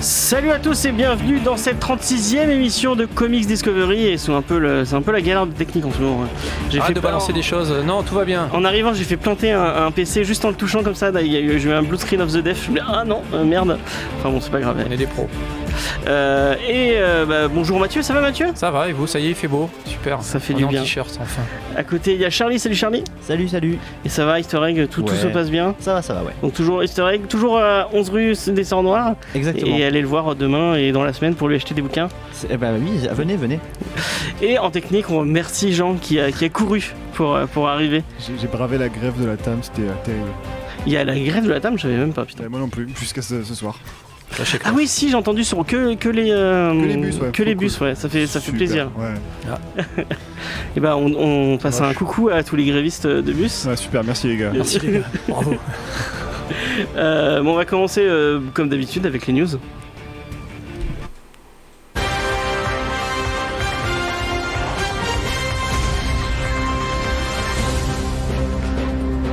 Salut à tous et bienvenue dans cette 36e émission de Comics Discovery et c'est un peu le, c'est un peu la galère de technique en ce moment. J'ai Arrête de balancer des choses. Non, tout va bien. En arrivant, j'ai fait planter un, un PC juste en le touchant comme ça. J'ai eu un blue screen of the death. Je me dis, ah non, euh, merde. Enfin bon, c'est pas grave. On est des pros. Euh, et euh, bah, bonjour Mathieu, ça va Mathieu? Ça va, et vous, ça y est, il fait beau. Super. Ça fait On du bien. t-shirt, enfin. À côté, il y a Charlie. Salut Charlie. Salut, salut. Et ça va, Easter egg, tout, tout se passe bien? Ça va, ça va, ouais. Donc toujours Easter egg, toujours à 11 rue des Sœurs Noires. Exactement. Et allez le voir demain et dans la semaine pour lui acheter des bouquins. Eh ben oui, venez, venez. Et en technique, on remercie Jean qui a, qui a couru pour, euh, pour arriver. J'ai bravé la grève de la TAM, c'était euh, terrible. Il y a la grève de la table, je savais même pas, putain. Et moi non plus, jusqu'à ce, ce soir. Ah oui, si, j'ai entendu sur que, que les euh, Que les bus, ouais, que les trop bus, cool. ouais, ça fait, ça fait Super, plaisir. Ouais. Et ben, on, on passe un coucou à tous les grévistes de bus. Ouais, super, merci les gars. Merci les gars. Bravo. Euh, bon, on va commencer euh, comme d'habitude avec les news.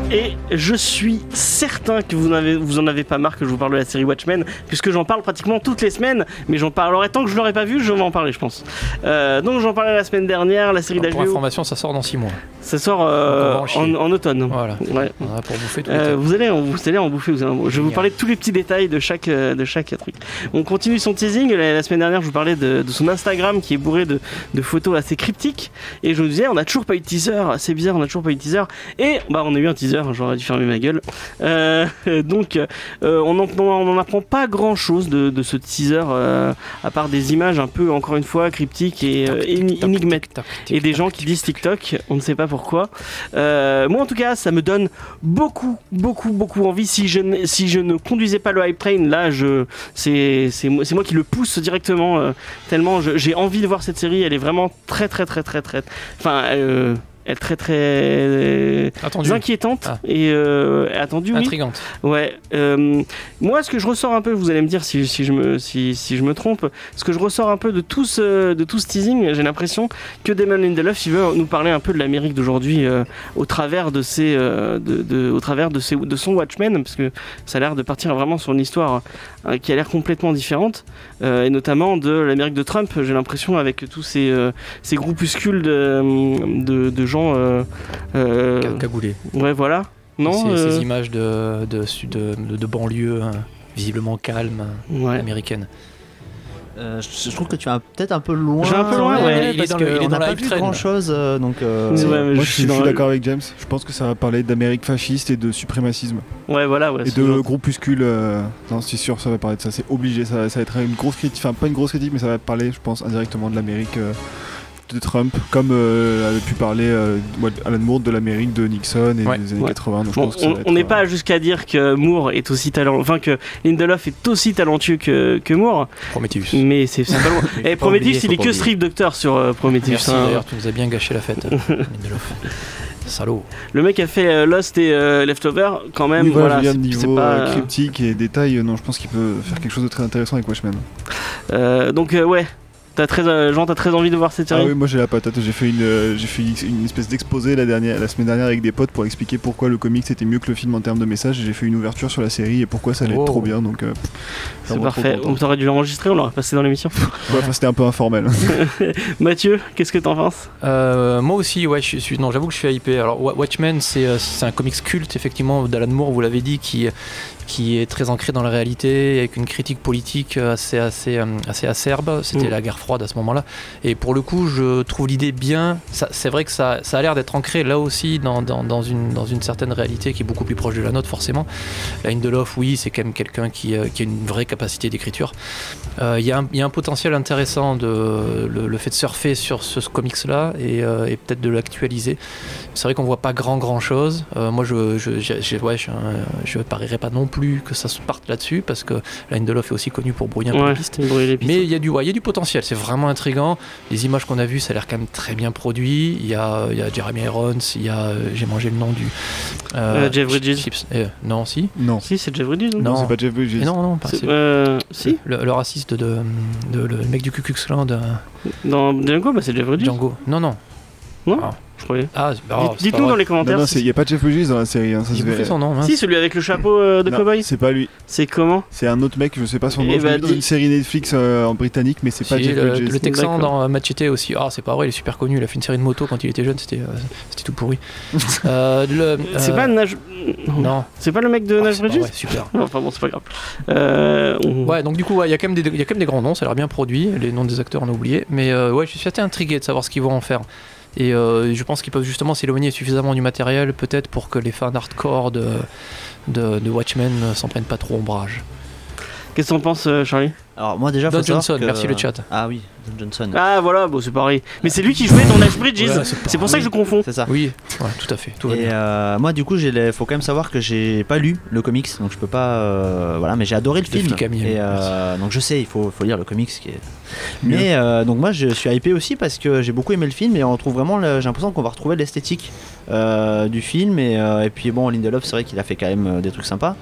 Et je suis certain que vous, en avez pas marre que je vous parle de la série Watchmen, puisque j'en parle pratiquement toutes les semaines, mais j'en parlerai tant que je l'aurai pas vu, je vais en parler, je pense. Euh, donc j'en parlais la semaine dernière, la série Pour d'HBO, information, ça sort dans 6 mois. ça sort euh, en automne. Voilà. Ouais. On a pour bouffer tout Euh, vous allez en, vous allez en bouffer. Vous allez en- je vais vous parler de tous les petits détails de chaque, de chaque truc. On continue son teasing. La, la semaine dernière, je vous parlais de, de son Instagram qui est bourré de, de photos assez cryptiques. Et je vous disais, on a toujours pas eu de teaser. C'est bizarre, on a toujours pas eu de teaser. Et bah, on a eu un teaser. J'aurais dû fermer ma gueule. Euh, donc, euh, on en- on n'en apprend pas grand chose de, de ce teaser, euh, à part des images un peu, encore une fois, cryptiques et euh, éni- énigmatiques et des gens qui disent TikTok, on ne sait pas pourquoi. Euh, moi en tout cas, ça me donne beaucoup, beaucoup, beaucoup envie. Si je, ne- si je ne conduisais pas le hype train, là, c'est, moi- moi qui le pousse directement, tellement j'ai envie de voir cette série. Elle est vraiment très, très, très, très, très. Enfin, elle est très, très Attendu. inquiétante Ah. et euh, attendue. Oui. Intrigante. Ouais. euh, moi, ce que je ressors un peu, vous allez me dire si, si je, me, si, si je me trompe, ce que je ressors un peu de tout ce, de tout ce teasing, j'ai l'impression que Damon Lindelof, il veut nous parler un peu de l'Amérique d'aujourd'hui euh, au travers de ses, euh, de, de- au travers de, ses, de son Watchmen, parce que ça a l'air de partir vraiment sur une histoire euh, qui a l'air complètement différente, euh, et notamment de l'Amérique de Trump. J'ai l'impression avec tous ces, euh, ces groupuscules de, de, de gens. Euh, euh, Cagoulé. ouais, voilà. Non. Ces, euh, ces images de, de, sud- de, de, de banlieue hein, visiblement calme, ouais. américaine. Euh, je, je trouve que tu vas peut-être un peu loin. Je vais un peu loin, ouais. Il Parce qu'on n'a la pas vu grand chose, donc. euh, Ouais, Moi je je suis d'accord avec James, je pense que ça va parler d'Amérique fasciste et de suprémacisme. Ouais, voilà. Ouais, et de genre- groupuscules. euh, Non, c'est sûr, ça va parler de ça, c'est obligé, ça, va- ça va être une grosse critique, enfin pas une grosse critique, mais ça va parler, je pense, indirectement de l'Amérique euh, de Trump, comme euh, avait pu parler euh, Alan Moore de l'Amérique de Nixon et Ouais. des années Ouais. 80. Donc je Bon, pense que ça on n'est être, pas euh, jusqu'à dire que Moore est aussi talentueux, enfin que Lindelof est aussi talentueux que, que Moore, Prometheus. mais c'est pas loin. Et Prometheus, oublier, il est que oublier. Strip Doctor sur euh, Prometheus. Merci hein. d'ailleurs, tu nous as bien gâché la fête, Lindelof. Salaud. Le mec a fait euh, Lost et euh, Leftover, quand même. oui, voilà, voilà, niveau pas, cryptique et détails, euh, non, je pense qu'il peut faire quelque chose de très intéressant avec Watchmen. euh, donc euh, ouais, t'as très, euh, Jean, t'as très envie de voir cette Ah série. oui, moi j'ai la patate. J'ai fait une, euh, j'ai fait une, une espèce d'exposé la dernière, la semaine dernière avec des potes pour expliquer pourquoi le comics était mieux que le film en termes de message. Et J'ai fait une ouverture sur la série et pourquoi ça allait être trop bien. Donc, euh, c'est vraiment trop parfait. content. On t'aurait dû l'enregistrer, on l'aurait passé dans l'émission. Ouais, enfin, c'était un peu informel. Mathieu, qu'est-ce que t'en penses? Euh, moi aussi, ouais, je suis, non, j'avoue que je suis hypé. Alors, Wa- Watchmen, c'est euh, c'est un comics culte, effectivement, d'Alan Moore, vous l'avez dit, qui, qui est très ancré dans la réalité, avec une critique politique assez, assez, euh, assez acerbe. C'était Mm. la guerre froide à ce moment-là. Et pour le coup, je trouve l'idée bien. C'est vrai que ça, ça a l'air d'être ancré là aussi dans, dans, dans une, dans une certaine réalité qui est beaucoup plus proche de la nôtre, forcément. Lindelof, oui, c'est quand même quelqu'un qui, euh, qui a une vraie capacité d'écriture. Euh, Il y, a un- il y a un potentiel intéressant de le, le fait de surfer sur ce, ce comics-là et, euh, et peut-être de l'actualiser. C'est vrai qu'on voit pas grand grand chose. Euh, moi, je je, j'ai- ouais, je, je parierais pas non plus plus que ça se parte là-dessus parce que Lindelof est aussi connu pour brouiller un peu Ouais, les pistes. les. Mais il y, a du, ouais, il y a du potentiel, c'est vraiment intriguant. Les images qu'on a vues, ça a l'air quand même très bien produit. Il y a, il y a Jeremy Irons, il y a. euh, J'ai mangé le nom du. Euh, Jeff Bridges. Chips- euh, non, si? Non. Si, c'est Jeff Bridges. Non, Non. c'est pas Jeff Bridges. Mais non, non, pas. Euh, si, Le, le raciste de, de- le mec du Ku Klux Klan de dans Django, bah, c'est Jeff Bridges. Django. Non, non. Je croyais. Ah, c'est- oh, Dites- c'est Dites-nous pas dans les commentaires. Non, il n'y a pas Jeff Bridges dans la série. Hein, ça J'ai se son nom. mince. Si, celui avec le chapeau euh, de cowboy. C'est pas lui. C'est comment C'est un autre mec, je sais pas son nom. Eh l'ai bah, dans dis- une série Netflix euh, en britannique, mais c'est pas Si, Jeff le, Bridges. le Texan dans euh, Machete aussi. Ah, c'est pas vrai, il est super connu. Il a fait une série de motos quand il était jeune, c'était euh, c'était tout pourri. Euh, le- C'est pas Nage. Non. C'est pas le mec de Ah, Nage c'est pas Bridges vrai, super. Enfin bon, c'est pas grave. Ouais, donc du coup, il y, a quand même des- il grands noms, ça a l'air bien produit. Les noms des acteurs, on a oublié. Mais ouais, je suis assez intrigué de savoir ce qu'ils vont en faire. Et euh, je pense qu'ils peuvent justement s'éloigner suffisamment du matériel, peut-être pour que les fans hardcore de, de, Watchmen ne s'en prennent pas trop ombrage. Qu'est-ce que t'en penses, euh, Charlie? Alors moi déjà, faut Don Johnson, que- merci le chat. Ah oui, Don Johnson. Ah voilà, bon c'est pareil. Mais c'est lui qui jouait dans Nash Bridges. Ouais, c'est pour ça que je confonds. C'est ça. Oui, ouais, tout à fait. Tout Et euh, moi du coup, les- faut quand même savoir que j'ai pas lu le comics, donc je peux pas. euh, voilà, mais j'ai adoré le film. et euh, donc je sais, il faut, faut lire le comics. Qui est... Mais euh, donc moi, je suis hypé aussi parce que j'ai beaucoup aimé le film et on retrouve vraiment. le- J'ai l'impression qu'on va retrouver l'esthétique euh, du film et, euh, et puis bon, Lindelof, c'est vrai qu'il a fait quand même des trucs sympas.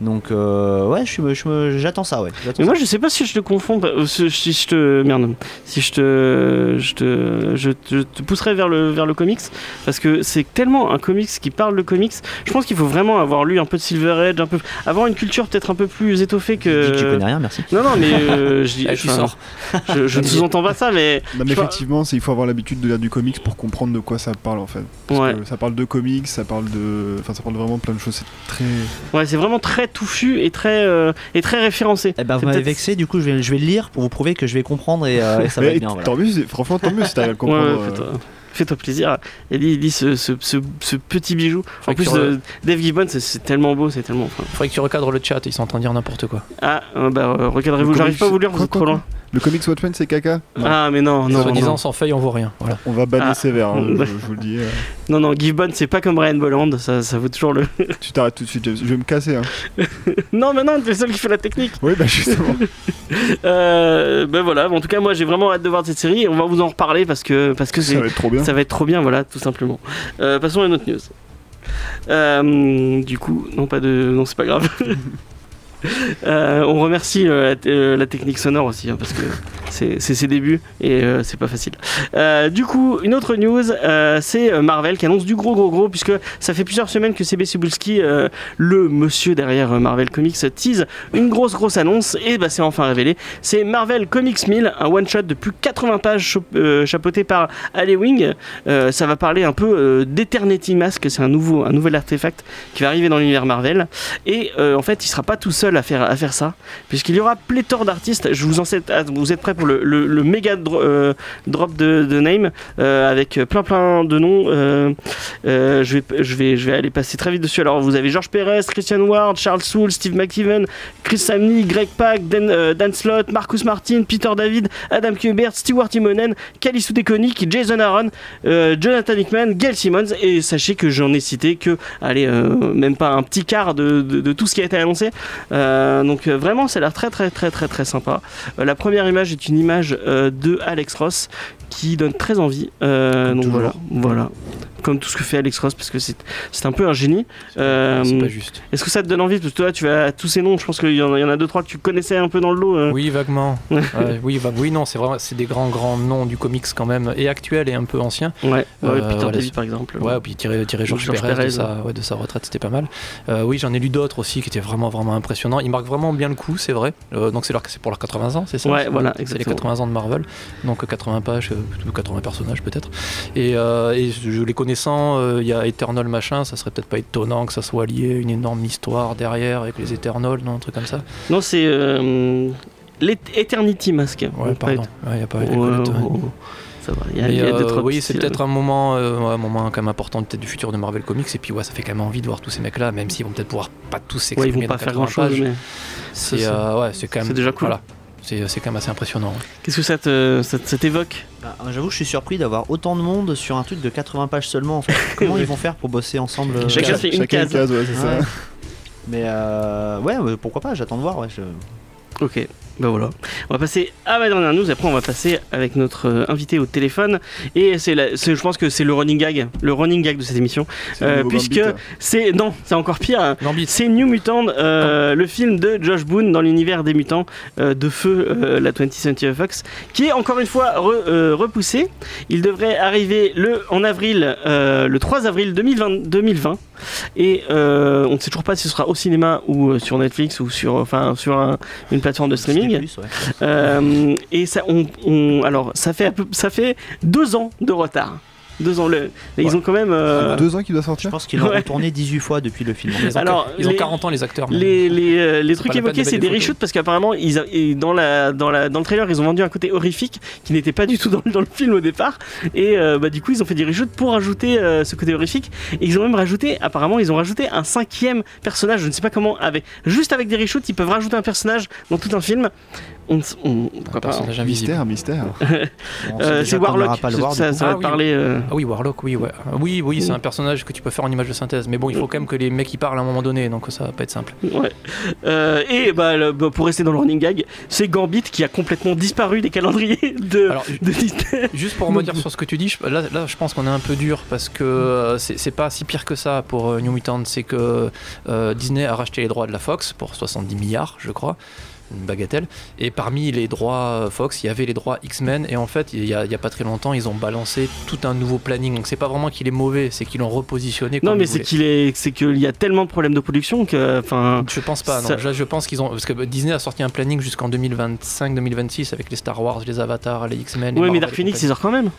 Donc euh, ouais, je suis- je me- j'attends ça, ouais. J'attends Mais moi ça. je sais pas si je te confonds, euh, si si je te merde, si je te, je te, je te, je te pousserai vers le vers le comics parce que c'est tellement un comics qui parle de comics. Je pense qu'il faut vraiment avoir lu un peu de Silver Edge, un peu, avoir une culture peut-être un peu plus étoffée Je que tu connais rien, merci. Non non mais euh, je dis, Ah, tu enfin, sors. je, je ne sous-entends pas ça mais Non, mais Je effectivement, c'est- il faut avoir l'habitude de lire du comics pour comprendre de quoi ça parle en fait. Parce ouais, que ça parle de comics, ça parle de. Enfin, ça parle de vraiment plein de choses. C'est très. ouais c'est vraiment très touffu et très euh, et très référencé. Eh ben, vous m'avez vexé, du coup, je vais, je vais le lire pour vous prouver que je vais comprendre et, euh, et ça va être bien. voilà. tant mieux, franchement, tant mieux si t'arrives à le comprendre. ouais, euh. fais-toi, plaisir. Et lis, lis ce, ce, ce, ce petit bijou. En plus, re- euh, Dave Gibbons, c'est- tellement beau, c'est tellement. enfin. Faudrait que tu recadres le chat, ils sont en train de dire n'importe quoi. Ah, euh, bah, recadrez-vous, j'arrive pas à vous lire, vous êtes trop loin. Le comics Watchmen, c'est caca Ah, mais non, non, Soit disant sans feuille, on voit rien. Voilà. On va banner Ah. sévère, hein, je, je vous le dis. euh. Non, non, Gibbons, c'est pas comme Brian Bolland, ça, ça vaut toujours le. Tu t'arrêtes tout de suite. Je vais me casser. Hein. non, mais non, t'es le seul qui fait la technique. Oui, bah justement. Euh, ben voilà, en tout cas, moi j'ai vraiment hâte de voir cette série et on va vous en reparler parce que parce que ça va être trop bien. ça va être trop bien, voilà, tout simplement. Euh, passons à une autre news. Euh, du coup, non, pas de. Non, c'est pas grave. Euh, on remercie euh, euh, la technique sonore aussi, hein, parce que c'est ses débuts et c'est pas facile. Du coup, une autre news, c'est Marvel qui annonce du gros gros gros, puisque ça fait plusieurs semaines que CB Cebulski, euh, le monsieur derrière Marvel Comics, tease une grosse grosse annonce, et bah, c'est enfin révélé. C'est Marvel Comics 1000, un one-shot de plus de 80 pages chapeauté par. Euh, ça va parler un peu d'Eternity Mask, c'est un, nouveau, un nouvel artefact qui va arriver dans l'univers Marvel. Et en fait, il sera pas tout seul à faire, ça, puisqu'il y aura pléthore d'artistes. Je vous en sais, ah, vous êtes prêts pour le, méga euh, drop de, name euh, avec plein plein de noms. Euh, je, vais, je, vais, je vais aller passer très vite dessus. Alors, vous avez George Perez, Christian Ward, Charles Soule, Steve McKeeven, Chris Samney, Greg Pak, Dan, Dan Slott, Marcus Martin, Peter David, Adam Kubert, Stewart Timonen, Kalisu Dekonic, Jason Aaron, Jonathan Hickman, Gail Simmons. Et sachez que j'en ai cité que, allez, même pas un petit quart de tout ce qui a été annoncé. Euh, donc, euh, vraiment, ça a l'air très, très, très, très, très sympa. Euh, la première image est une image de Alex Ross qui donne très envie. Euh, donc toujours. voilà, voilà. Comme tout ce que fait Alex Ross, parce que c'est c'est un peu un génie. Euh, C'est pas juste. Est-ce que ça te donne envie? Parce que toi, tu vas tous ces noms, je pense qu'il y, en a- il y en a deux, trois que tu connaissais un peu dans le lot. euh. Oui, vaguement. Oui, vague- oui, non, c'est vraiment, c'est des grands, grands noms du comics quand même, et actuels et un peu anciens. Ouais, ouais, Peter voilà, David par exemple. Ouais, puis tirer, tirer Georges Perez, Perez, de, sa, ouais, de sa retraite, c'était pas mal. Euh, oui, j'en ai lu d'autres aussi qui étaient vraiment, vraiment impressionnants. Ils marquent vraiment bien le coup, c'est vrai. Euh, donc c'est leur- c'est pour leurs 80 ans, c'est ça? Ouais, c'est- voilà, C'est les exactement. 80 ans de Marvel, donc 80 pages, euh, 80 personnages peut-être. Et, euh, et je les connaissant, euh, il y a Eternal machin, ça serait peut-être pas étonnant que ça soit lié à une énorme histoire derrière avec les Eternals, non, un truc comme ça. Non, c'est euh, l'Eternity Mask. Ouais, pardon. Ouais, il y a pas Ouais, ouais. ouais. Il y a, Mais, il y a euh, deux, trois oui, c'est peut-être un moment, euh, ouais, un moment quand même important peut-être du futur de Marvel Comics. Et puis ouais, ça fait quand même envie de voir tous ces mecs-là, même s'ils vont peut-être pouvoir pas tous Ouais, s'exprimer. ils vont pas faire 80 grand chose, mais C'est euh, ouais, quand même. c'est déjà cool. Voilà. C'est c'est quand même assez impressionnant. qu'est-ce que ça te- ça, ça t'évoque? Bah, J'avoue que je suis surpris d'avoir autant de monde sur un truc de 80 pages seulement. En fait. Comment ils vont faire pour bosser ensemble euh, Chacun fait une Chacun case. ouais, c'est Ouais. ça. Mais euh, ouais, ouais, pourquoi pas, j'attends de voir. Ouais, je- Ok, ben voilà. On va passer à ma dernière news, après on va passer avec notre euh, invité au téléphone. Et c'est, je pense que c'est le running gag, le running gag de cette émission. Euh, puisque Gambit. c'est. Non, c'est encore pire. hein. C'est New Mutant, euh, le film de Josh Boone dans l'univers des mutants euh, de feu, la 20th Century Fox, qui est encore une fois re- repoussé. Il devrait arriver le, en avril, le 3 avril 2020. 2020 et euh, on ne sait toujours pas si ce sera au cinéma ou sur Netflix ou sur, enfin, sur un- une plateforme de streaming. Disney+, ouais. Euh, et ça, on, on- alors, ça fait, peu- ça fait deux ans de retard. Deux ans. Le, ils ont quand même. euh, Deux ans qu'il doit Je sortir pense qu'ils l'ont Ouais. retourné 18 fois depuis le film. Ils ont, Alors, ils ont les- 40 ans les acteurs. Les, les, euh, les trucs évoqués, de c'est des des reshoots parce qu'apparemment, ils, a- et dans, la, dans, la, dans le trailer, ils ont vendu un côté horrifique qui n'était pas du tout dans, le- dans le film au départ. Et euh, bah, du coup, ils ont fait des reshoots pour ajouter euh, ce côté horrifique. Et ils ont même rajouté, apparemment, ils ont rajouté un cinquième personnage. Je ne sais pas comment, avec, juste avec des reshoots, ils peuvent rajouter un personnage dans tout un film. On, on- pourquoi Un pas personnage invisible. Mystère, mystère. Euh, C'est Warlock. pas le voir, ça, va Ah te oui. parler. euh, Ah oui, Warlock, oui, ouais. Ah Oui, oui, c'est un personnage que tu peux faire en image de synthèse. Mais bon, il faut quand même que les mecs y parlent à un moment donné, donc ça va pas être simple. Ouais. Euh, et bah, le- bah, pour rester dans le running gag, c'est Gambit qui a complètement disparu des calendriers de, Alors, de Disney. Juste pour rebondir sur ce que tu dis, je- là, là je pense qu'on est un peu dur parce que euh, c'est pas si pire que ça pour euh, New Mutant. C'est que euh, Disney a racheté les droits de la Fox pour 70 milliards, je crois. Une bagatelle. Et parmi les droits euh, Fox, il y avait les droits X-Men. Et en fait, il y, a, pas très longtemps, ils ont balancé tout un nouveau planning. Donc c'est pas vraiment qu'il est mauvais, c'est qu'ils l'ont repositionné. Non, mais c'est qu'il est, c'est qu'il y a tellement de problèmes de production que, enfin, Je pense pas, non. Ça- Je, je pense qu'ils ont. Parce que Disney a sorti un planning jusqu'en 2025-2026 avec les Star Wars, les Avatars, les X-Men. ouais, mais Dark Phoenix, ils sortent quand même.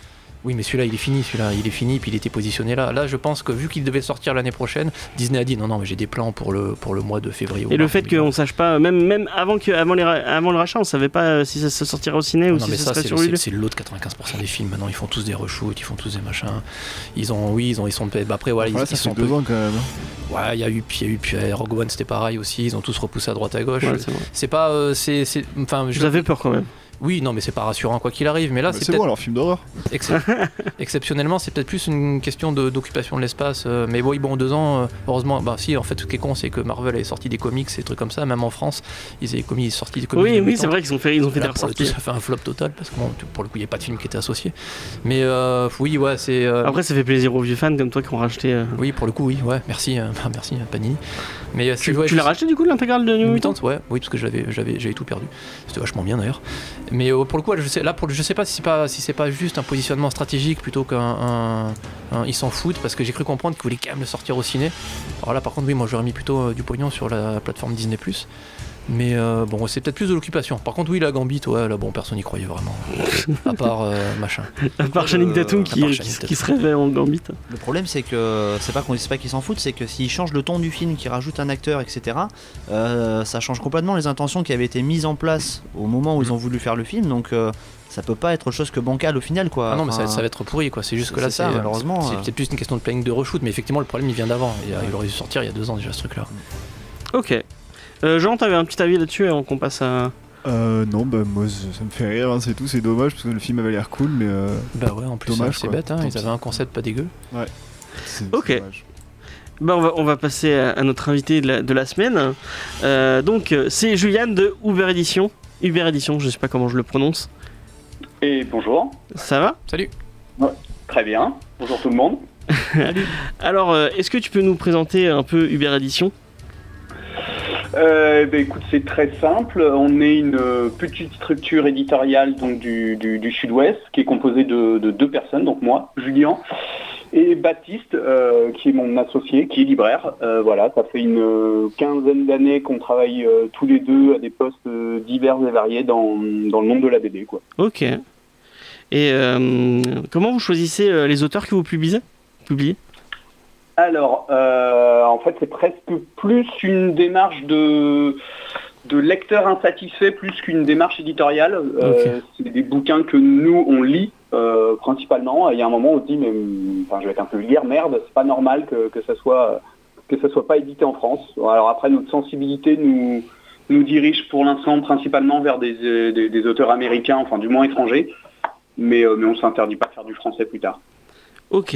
Oui, mais celui-là, il est fini, celui-là, il est fini, puis il était positionné là. Là, je pense que vu qu'il devait sortir l'année prochaine, Disney a dit non, non, mais j'ai des plans pour le, pour le mois de février. ou Et le mars fait 2020. qu'on sache pas, même, même avant, que, avant, les, ra- avant le rachat, on savait pas euh, si ça se sortirait au ciné Ah ou non, si mais ça ça, serait c'est de 95% des films. Maintenant, ils font tous des reshoots, ils font tous des machins. Ils ont, oui, ils ont, ils sont. bah, après, voilà, Voilà, ils, ça ils sont. deux peu- ans quand même. Ouais, il y a eu, puis il y a eu, puis euh, Rogue One, c'était pareil aussi. Ils ont tous repoussé à droite à gauche. Ouais, c'est pas, euh, c'est, c'est- enfin, je- J'avais peur quand même. Oui, non, mais c'est pas rassurant quoi qu'il arrive. Mais là, c'est bon alors, film d'horreur. Excep- Exceptionnellement, c'est peut-être plus une question de- d'occupation de, l'espace. euh, mais oui, bon, deux ans, euh, heureusement, bah si, en fait, ce qui est con, c'est que Marvel avait sorti des comics et des trucs comme ça, même en France, ils avaient commis, sorti des comics. Oui, oui, mutants. c'est vrai qu'ils ont fait, ils ont fait Là, des ressorties. ça fait un flop total parce que bon, pour le coup, il n'y a pas de film qui était associé. Mais euh, oui, ouais, c'est. euh, Après, ça fait plaisir aux vieux fans comme toi qui ont racheté. euh, oui, pour le coup, oui, ouais, merci, euh, merci Panini. Mais euh, Tu, ouais, tu l'as racheté du coup l'intégrale de New New Mutant Mutant, ouais, oui, parce que j'avais, j'avais, j'avais tout perdu. C'était vachement bien d'ailleurs. Mais euh, pour le coup, je sais, là, je sais pas si c'est pas, si pas juste un positionnement stratégique plutôt qu'un, un- un- ils s'en foutent parce que j'ai cru comprendre qu'ils voulaient quand même le sortir au ciné. Alors là, par contre, oui, moi j'aurais mis plutôt euh, du pognon sur la plateforme Disney+. Mais euh, bon, c'est peut-être plus de l'occupation. Par contre, oui, la Gambit, ouais, là, bon, personne n'y croyait vraiment. à part euh, machin. À part Channing Euh, Tatum à qui, qui, Channing qui se réveille en Gambit. Le problème, c'est que c'est pas qu'on c'est pas qu'ils s'en foutent, c'est que s'ils changent le ton du film, qu'ils rajoutent un acteur, etc., euh, ça change complètement les intentions qui avaient été mises en place au moment où ils ont voulu faire le film. Donc, euh, ça peut pas être autre chose que bancal au final, quoi. Ah non, mais ça, va être- Enfin, ça va être pourri, quoi. C'est juste que là, ça, malheureusement, C'est peut-être plus une question de planning de reshoot, mais effectivement, le problème il vient d'avant. Euh, il aurait dû sortir il y a deux ans déjà ce truc-là. Ok. Euh, Jean, t'avais un petit avis là-dessus avant qu'on passe à. Euh, non, bah moi ça me fait rire, hein, c'est tout, c'est dommage parce que le film avait l'air cool, mais euh, Bah ouais, en plus, Dommage, c'est bête, hein. Ils avaient un concept pas dégueu. c'est Ok. c'est dommage. Bah, on, va, on va passer à, à notre invité de la, de la semaine. Euh, donc, euh, c'est Juliane de Uber Edition. Uber Edition, je sais pas comment je le prononce. Et bonjour, Ça va? Salut très bien. Bonjour tout le monde. Alors, est-ce que tu peux nous présenter un peu Uber Edition? Euh, ben, écoute, c'est très simple. On est une euh, petite structure éditoriale donc du, du- Sud-Ouest qui est composée de, de deux personnes, donc moi, Julien, et Baptiste, euh, qui est mon associé, qui est libraire. Euh, voilà, ça fait une quinzaine d'années qu'on travaille tous les deux à des postes divers et variés dans, dans le monde de la BD, quoi. Ok. Et comment vous choisissez les auteurs que vous publiez? Publiez? Alors, euh, en fait, c'est presque plus une démarche de, de lecteur insatisfait plus qu'une démarche éditoriale. Euh, C'est des bouquins que nous, on lit euh, principalement. Et il y a un moment où on se dit, mais enfin, je vais être un peu vulgaire, merde, c'est pas normal que, que ça soit que ça soit pas édité en France. Alors après, notre sensibilité nous nous dirige pour l'instant principalement vers des, des, des auteurs américains, enfin du moins étrangers. Mais, mais on s'interdit pas de faire du français plus tard. Ok.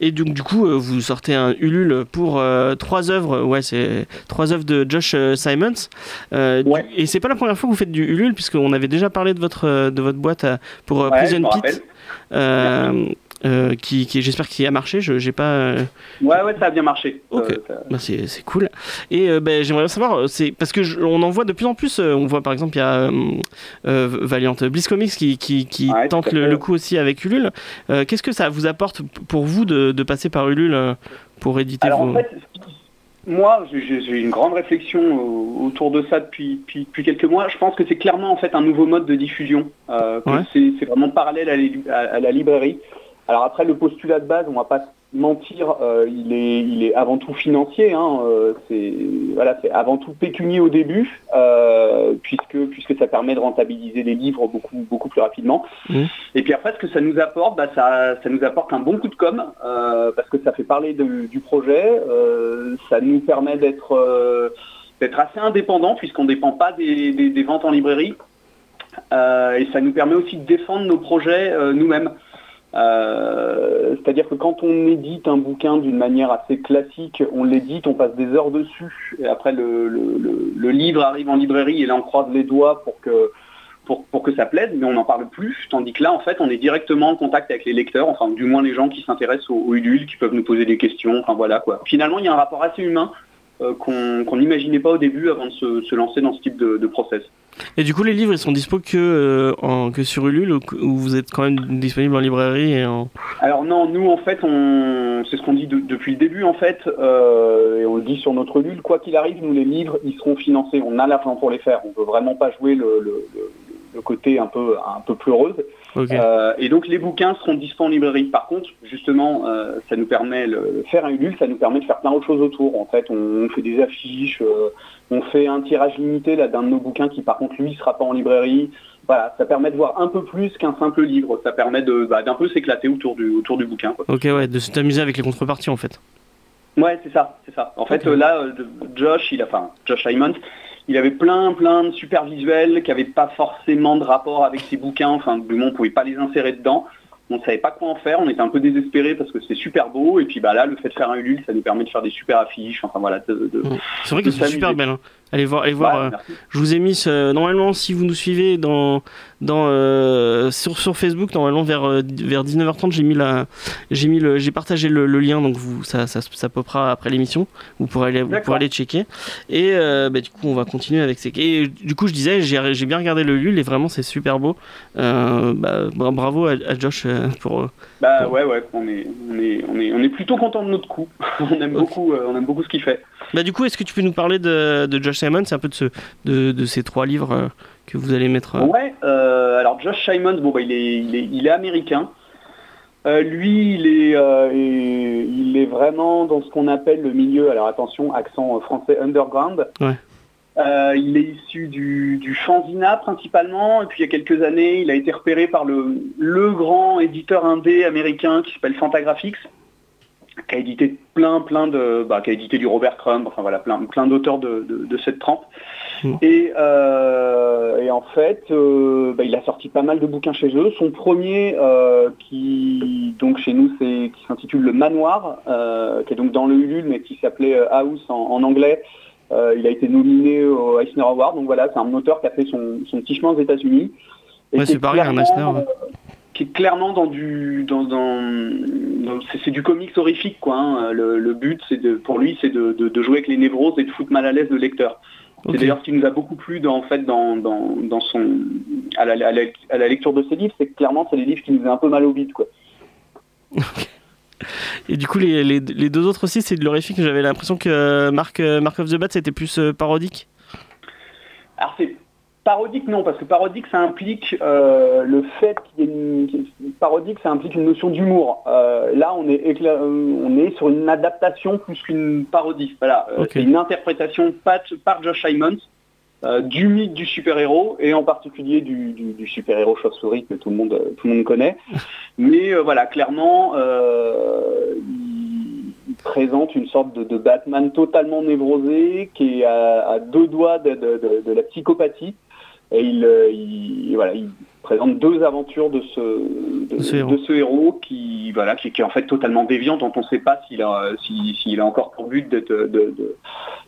Et donc du coup, euh, vous sortez un Ulule pour euh, trois œuvres. Ouais, c'est trois œuvres de Josh euh, Simons. Euh, Ouais. et c'est pas la première fois que vous faites du Ulule, puisqu'on avait déjà parlé de votre de votre boîte pour Ouais, Prison Pit. Euh, qui, qui j'espère qu'il a marché. Je j'ai pas. euh, Ouais, ouais, ça a bien marché. Euh, ça- bah, c'est cool. Et euh, ben, j'aimerais savoir, c'est parce que je- on en voit de plus en plus. euh, on voit par exemple, il y a Valiant Bliss Comics qui, qui, qui Ouais, tente le, coup aussi avec Ulule. Qu'est-ce que ça vous apporte pour vous de, de passer par Ulule pour éditer Alors vos... en fait, moi, j'ai- une grande réflexion au- autour de ça depuis, depuis, depuis quelques mois. Je pense que c'est clairement en fait un nouveau mode de diffusion. Euh, Ouais. c'est vraiment parallèle à, les- à- à la librairie. Alors après, le postulat de base, on va pas se mentir, euh, il, est, il est avant tout financier. Hein, euh, c'est voilà, c'est avant tout pécunier au début, euh, puisque puisque ça permet de rentabiliser les livres beaucoup beaucoup plus rapidement. Et puis après, ce que ça nous apporte, bah, ça, ça nous apporte un bon coup de com, parce que ça fait parler de- du projet, ça nous permet d'être d'être assez indépendant, puisqu'on ne dépend pas des, des- des ventes en librairie, et ça nous permet aussi de défendre nos projets nous-mêmes. Euh, C'est-à-dire que quand on édite un bouquin d'une manière assez classique, on l'édite, on passe des heures dessus, et après le, livre arrive en librairie, et là on croise les doigts pour que ça plaise, mais on n'en parle plus, tandis que là, en fait, on est directement en contact avec les lecteurs, enfin, du moins les gens qui s'intéressent au, au qui peuvent nous poser des questions, enfin voilà quoi. Finalement, il y a un rapport assez humain qu'on qu'on n'imaginait pas au début avant de se, se lancer dans ce type de, de process. Et du coup, les livres, ils sont dispo que, euh, en, que sur Ulule, ou, ou vous êtes quand même disponible en librairie et en... Alors non, nous en fait, on... c'est ce qu'on dit de- depuis le début en fait, euh, et on le dit sur notre Ulule, quoi qu'il arrive, nous les livres, ils seront financés, on a l'argent pour les faire, on veut vraiment pas jouer le, le- le- le côté un peu, un peu pleureuse. Euh, et donc les bouquins seront dispo en librairie. Par contre, justement, euh, ça nous permet le faire un Ulule, ça nous permet de faire plein d'autres choses autour. En fait, on, on fait des affiches, euh, on fait un tirage limité là d'un de nos bouquins qui, par contre, lui, sera pas en librairie. Voilà, ça permet de voir un peu plus qu'un simple livre. Ça permet de bah, d'un peu s'éclater autour du autour du bouquin. quoi. Ok, ouais, de s'amuser avec les contreparties en fait. Ouais, c'est ça, c'est ça. En fait, là, Josh, il a, enfin, Josh Simons, il avait plein, plein de super visuels qui n'avaient pas forcément de rapport avec ses bouquins. Enfin, du moins, on pouvait pas les insérer dedans. On savait pas quoi en faire. On était un peu désespérés parce que c'est super beau. Et puis, bah là, le fait de faire un Ulule, ça nous permet de faire des super affiches. Enfin, voilà. De, de- C'est vrai que c'est super belle. hein. Allez voir, allez voir. Ouais, euh. Je vous ai mis ce- normalement si vous nous suivez dans dans euh, sur, sur Facebook normalement vers euh, vers 19h30 j'ai mis la j'ai mis le j'ai partagé le, le lien donc vous ça ça, ça popera après l'émission vous pourrez aller vous pourrez aller checker et euh, bah, du coup on va continuer avec ces et du coup je disais j'ai j'ai bien regardé le Lul et vraiment c'est super beau bah, bra- bravo à, à Josh pour Bah ouais, ouais. On est, on est, on est, on est plutôt content de notre coup. on aime beaucoup, on aime beaucoup ce qu'il fait. bah du coup est-ce que tu peux nous parler de, de Josh Simon c'est un peu de ce de, de ces trois livres euh, que vous allez mettre euh, Ouais, euh, alors Josh Simons, bon bah il est, il est, il est américain. Euh, lui, il est, euh, il est vraiment dans ce qu'on appelle le milieu, alors attention, accent français underground. Ouais. Euh, il est issu du, du fanzina principalement, et puis il y a quelques années, il a été repéré par le, le grand éditeur indé américain qui s'appelle Fantagraphics, qui a édité plein, plein de, bah, qui a édité du Robert Crumb, enfin voilà, plein, plein d'auteurs de, de, de cette trempe. Mm. Et, euh, et en fait, euh, bah, il a sorti pas mal de bouquins chez eux. Son premier, euh, qui donc chez nous, c'est qui s'intitule Le Manoir, qui est donc dans le Ulule, mais qui s'appelait House en, en anglais. Il a été nominé au Eisner Award. Donc voilà, c'est un auteur qui a fait son, son petit chemin aux États-Unis. Ouais, c'est est pareil, un Eisner, ouais. Qui est clairement dans du dans, dans, dans- c'est, du comics horrifique quoi. hein. Le, le but c'est de pour lui c'est de, de- de jouer avec les névroses et de foutre mal à l'aise le lecteur. C'est d'ailleurs ce qui nous a beaucoup plu dans, en fait dans, dans, dans son à la, à la- à la lecture de ses livres, c'est que clairement c'est des livres qui nous faisaient un peu mal au bide quoi. Et du coup, les, les, les deux autres aussi, c'est de l'horrifique. J'avais l'impression que euh, Mark, euh, Mark of the Bat, c'était plus euh, parodique. Alors c'est parodique non parce que parodique ça implique euh, le fait qu'il y ait une parodique ça implique une notion d'humour. Euh, là on est écla- euh, on est sur une adaptation plus qu'une parodie. Voilà, Ok. c'est une interprétation par, par Josh Simons euh, du mythe du super-héros et en particulier du, du- du super-héros chauve-souris que tout le monde tout le monde connaît. Mais voilà, clairement il, présente une sorte de, de Batman totalement névrosé qui est à, à deux doigts de, de- de- de la psychopathie. Et il, euh, il- voilà, il, présente deux aventures de ce, de, De ce héros. de ce héros qui, voilà, qui, qui est en fait totalement déviant, dont on ne sait pas s'il a, s'il a encore pour but d'être,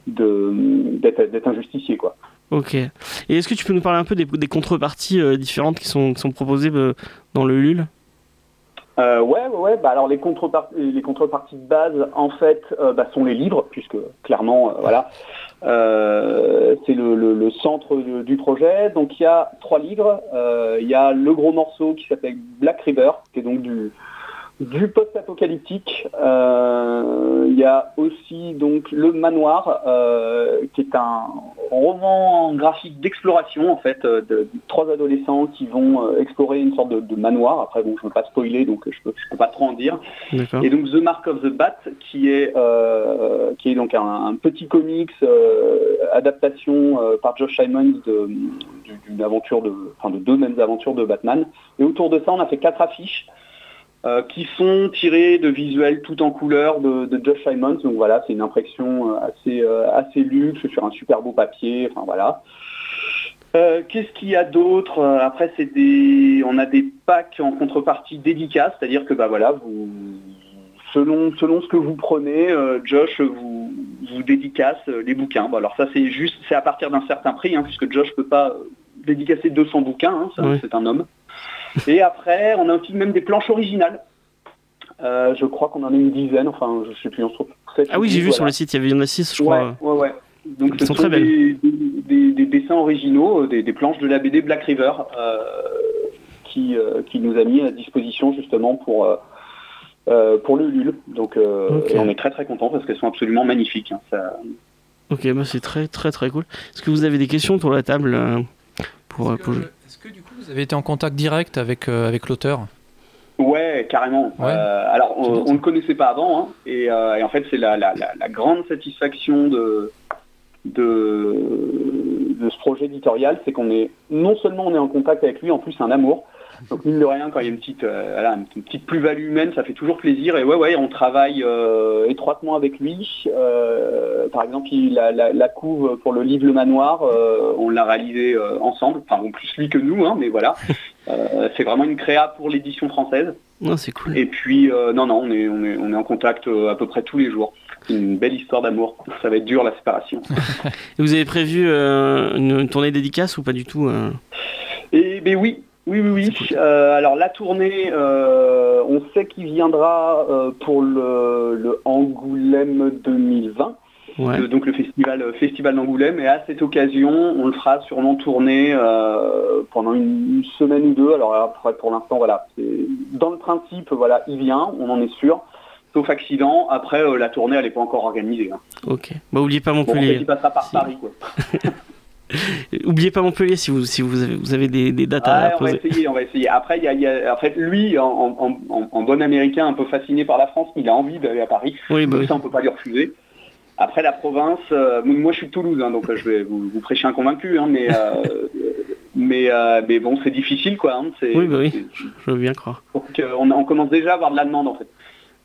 d'être, d'être un justicier. Quoi. Ok. Et est-ce que tu peux nous parler un peu des, des contreparties euh, différentes qui sont, qui sont proposées euh, dans le LUL Euh, ouais, ouais, ouais. Bah, alors les contreparties, les contreparties de base, en fait, euh, bah, sont les livres, puisque clairement, euh, voilà, euh, c'est le, centre du, du projet. Donc il y a trois livres. Euh, Il y a le gros morceau qui s'appelle Black River, qui est donc du du post-apocalyptique. Euh, Il y a aussi donc le manoir, euh, qui est un roman graphique d'exploration en fait, euh, de, de trois adolescents qui vont explorer une sorte de, de manoir. Après bon, je ne veux pas spoiler, donc je peux, je peux pas trop en dire. Et donc The Mark of the Bat, qui est qui est donc un, un petit comics adaptation par Josh Simons de- du- d'une aventure de, enfin de deux mêmes aventures de Batman. Et autour de ça, on a fait quatre affiches qui sont tirées de visuels tout en couleur de, de Josh Simons. Donc voilà, c'est une impression euh, assez euh, assez luxe sur un super beau papier. Enfin voilà. Euh, Qu'est-ce qu'il y a d'autre? Euh, Après, c'est des, on a des packs en contrepartie dédicaces, c'est-à-dire que bah voilà, vous, selon selon ce que vous prenez, euh, Josh vous vous dédicace euh, les bouquins. Bon, alors ça c'est juste, c'est à partir d'un certain prix, hein, puisque Josh peut pas euh, dédicacer 200 bouquins, hein, c'est un homme. Et après, on a aussi même des planches originales. Euh, je crois qu'on en a une dizaine, enfin je sais plus, on se trouve sept Ah oui, ou j'ai vu sur le site, il y avait il y en a 6, je crois. Ouais, ouais, ouais. Donc Ils ce sont sont, très belles. des, des- des- des dessins originaux, euh, des, des planches de la BD Black River, euh, qui, euh, qui nous a mis à disposition justement pour, pour le LUL. Donc euh, et on est très très content parce qu'elles sont absolument magnifiques. hein. Ça- Ok, bah c'est très très très cool. Est-ce que vous avez des questions autour de la table euh, pour, pour- que, est-ce que, du coup vous avez été en contact direct avec, euh, avec l'auteur Ouais, carrément. Ouais. Euh, alors, on bien, ne connaissait pas avant, hein, et, euh, et en fait, c'est la, la- la- la grande satisfaction de, de, de ce projet éditorial, c'est qu'on est non seulement on est en contact avec lui, en plus c'est un amour. Donc mine de rien, quand il y a une petite, euh, voilà, une petite plus-value humaine, ça fait toujours plaisir. Et ouais, ouais, on travaille euh, étroitement avec lui. Euh, par exemple, il, la, la, la couve pour le livre Le Manoir, on l'a réalisé euh, ensemble. Enfin, bon, plus lui que nous, hein, mais voilà. C'est vraiment une créa pour l'édition française. Non, c'est cool. Et puis, non, non, on est, on est, on est en contact à peu près tous les jours. Une belle histoire d'amour. Ça va être dur la séparation. Et vous avez prévu euh, une, une tournée dédicace ou pas du tout euh? Et ben oui, oui, oui, oui. Cool. Euh, alors la tournée, euh, on sait qu'il viendra euh, pour le, le Angoulême 2020, Ouais. le- donc le festival, festival d'Angoulême. Et à cette occasion, on le fera sûrement tourner pendant une, une semaine ou deux. Alors là, pour, l'instant, voilà, dans le principe, voilà, il vient, on en est sûr. Sauf accident, après la tournée elle n'est pas encore organisée. hein. Ok. Bah oubliez pas Bon, en fait, Montpellier. il passera par Si. Paris quoi. Oubliez pas Montpellier si vous si vous avez, vous avez des, des dates à Ouais, on va essayer, on va essayer. Après, il y a, y a- en fait, lui, en, en- en- en bon américain, un peu fasciné par la France, il a envie d'aller à Paris. Oui, bah oui. ça, on peut pas lui refuser. Après, la province, euh, moi, je suis de Toulouse, hein, donc euh, je vais vous, vous prêcher un convaincu, hein, mais, euh, mais, euh, mais bon, c'est difficile, quoi. hein, Oui, bah oui. Je veux bien croire. donc, euh, on, on commence déjà à avoir de la demande, en fait.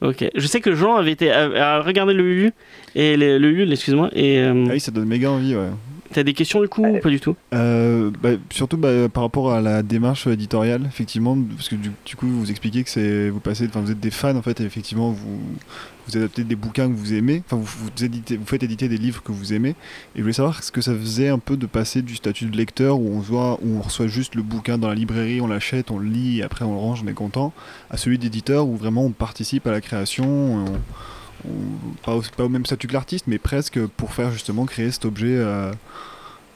Ok. Je sais que Jean avait été à, à regarder le Ulu et le, le excuse-moi. Et euh, Ah oui, ça donne méga envie, ouais. T'as des questions du coup ou pas du tout? Euh, bah, surtout bah, par rapport à la démarche éditoriale, effectivement, parce que du, du coup vous expliquez que c'est vous passez, enfin vous êtes des fans en fait, et effectivement vous vous adaptez des bouquins que vous aimez, enfin vous, vous, éditez, vous faites éditer des livres que vous aimez, et je voulais savoir ce que ça faisait un peu de passer du statut de lecteur où on voit, où on reçoit juste le bouquin dans la librairie, on l'achète, on le lit, et après on le range, on est content, à celui d'éditeur où vraiment on participe à la création. on- on- pas, au, pas au même statut que l'artiste, mais presque pour faire justement créer cet objet euh,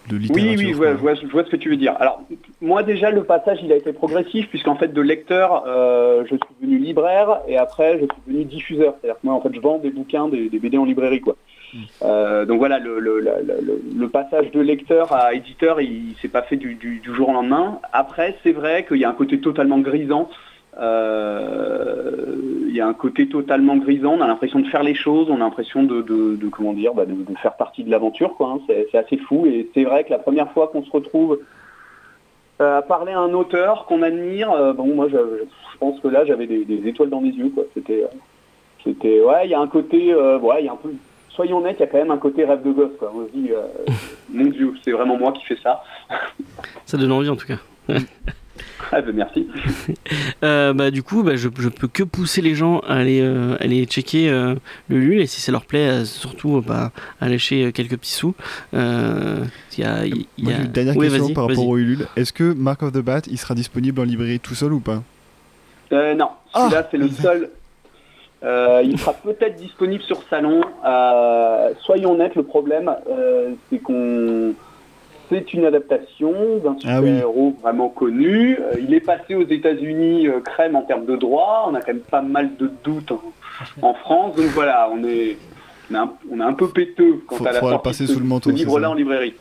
de Oui, littérature. oui, je vois, je, vois, je vois ce que tu veux dire. Alors, moi déjà, le passage, il a été progressif, puisqu'en fait, de lecteur, euh, je suis devenu libraire, et après, je suis devenu diffuseur. C'est-à-dire que moi, en fait, je vends des bouquins, des, des BD en librairie, quoi. Euh, donc voilà, le, le, la- la- le- le passage de lecteur à éditeur, il, il s'est pas fait du, du- du jour au lendemain. Après, c'est vrai qu'il y a un côté totalement grisant. Euh, il y a un côté totalement grisant. On a l'impression de faire les choses. On a l'impression de, de- de- comment dire, bah, de, de faire partie de l'aventure. hein. C'est assez fou. Et c'est vrai que la première fois qu'on se retrouve euh, à parler à un auteur qu'on admire, euh, bon, moi, je, je pense que là, j'avais des, des étoiles dans les yeux. quoi. C'était, c'était, ouais, il y a un côté, euh, ouais, il y a un peu soyons honnêtes, il y a quand même un côté rêve de gosse. Quoi. On se dit, euh, mon Dieu, c'est vraiment moi qui fais ça. Ça donne envie en tout cas. Ah ben merci. Euh, bah, du coup, bah, je, je peux que pousser les gens à aller, euh, aller checker euh, le LUL et si ça leur plaît, euh, surtout euh, bah, à lâcher euh, quelques petits sous. Euh, il y a, il y a- une dernière Oui, question par rapport au Ulule. Est-ce que Mark of the Bat, il sera disponible en librairie tout seul ou pas? Euh, non, Ah. celui-là c'est le seul. Euh, il sera peut-être disponible sur salon. Euh, soyons honnêtes, le problème euh, c'est qu'on c'est une adaptation d'un Ah oui. super-héros vraiment connu. Euh, il est passé aux États-Unis euh, crème en termes de droit. On a quand même pas mal de doutes en, en France. Donc voilà, on est on est un, on est un peu péteux quant Faut- à la sortie passer de ce- sous le manteau, ce livre-là en librairie.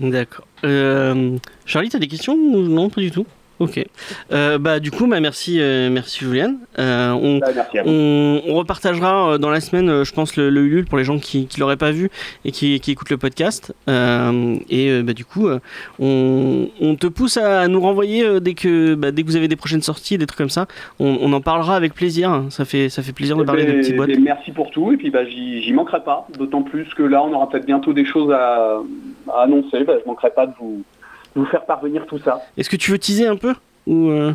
D'accord. Euh, Charlie, t'as des questions? Ou Non, pas du tout. Ok. Euh, bah, du coup, bah, merci, euh, merci Juliane. Euh, on, Ah, merci on repartagera euh, dans la semaine, je pense, le, le Ulule pour les gens qui ne l'auraient pas vu et qui, qui écoutent le podcast. Et bah, du coup, on, on te pousse à nous renvoyer dès, que, bah, dès que vous avez des prochaines sorties, des trucs comme ça. On, en parlera avec plaisir. Ça fait, ça fait plaisir de parler de Eh ben, petites boîtes. eh ben, merci pour tout et puis bah, j'y manquerai pas. D'autant plus que là on aura peut-être bientôt des choses à, à annoncer. Bah, je manquerai pas de vous, vous faire parvenir tout ça. Est-ce que tu veux teaser un peu ou euh,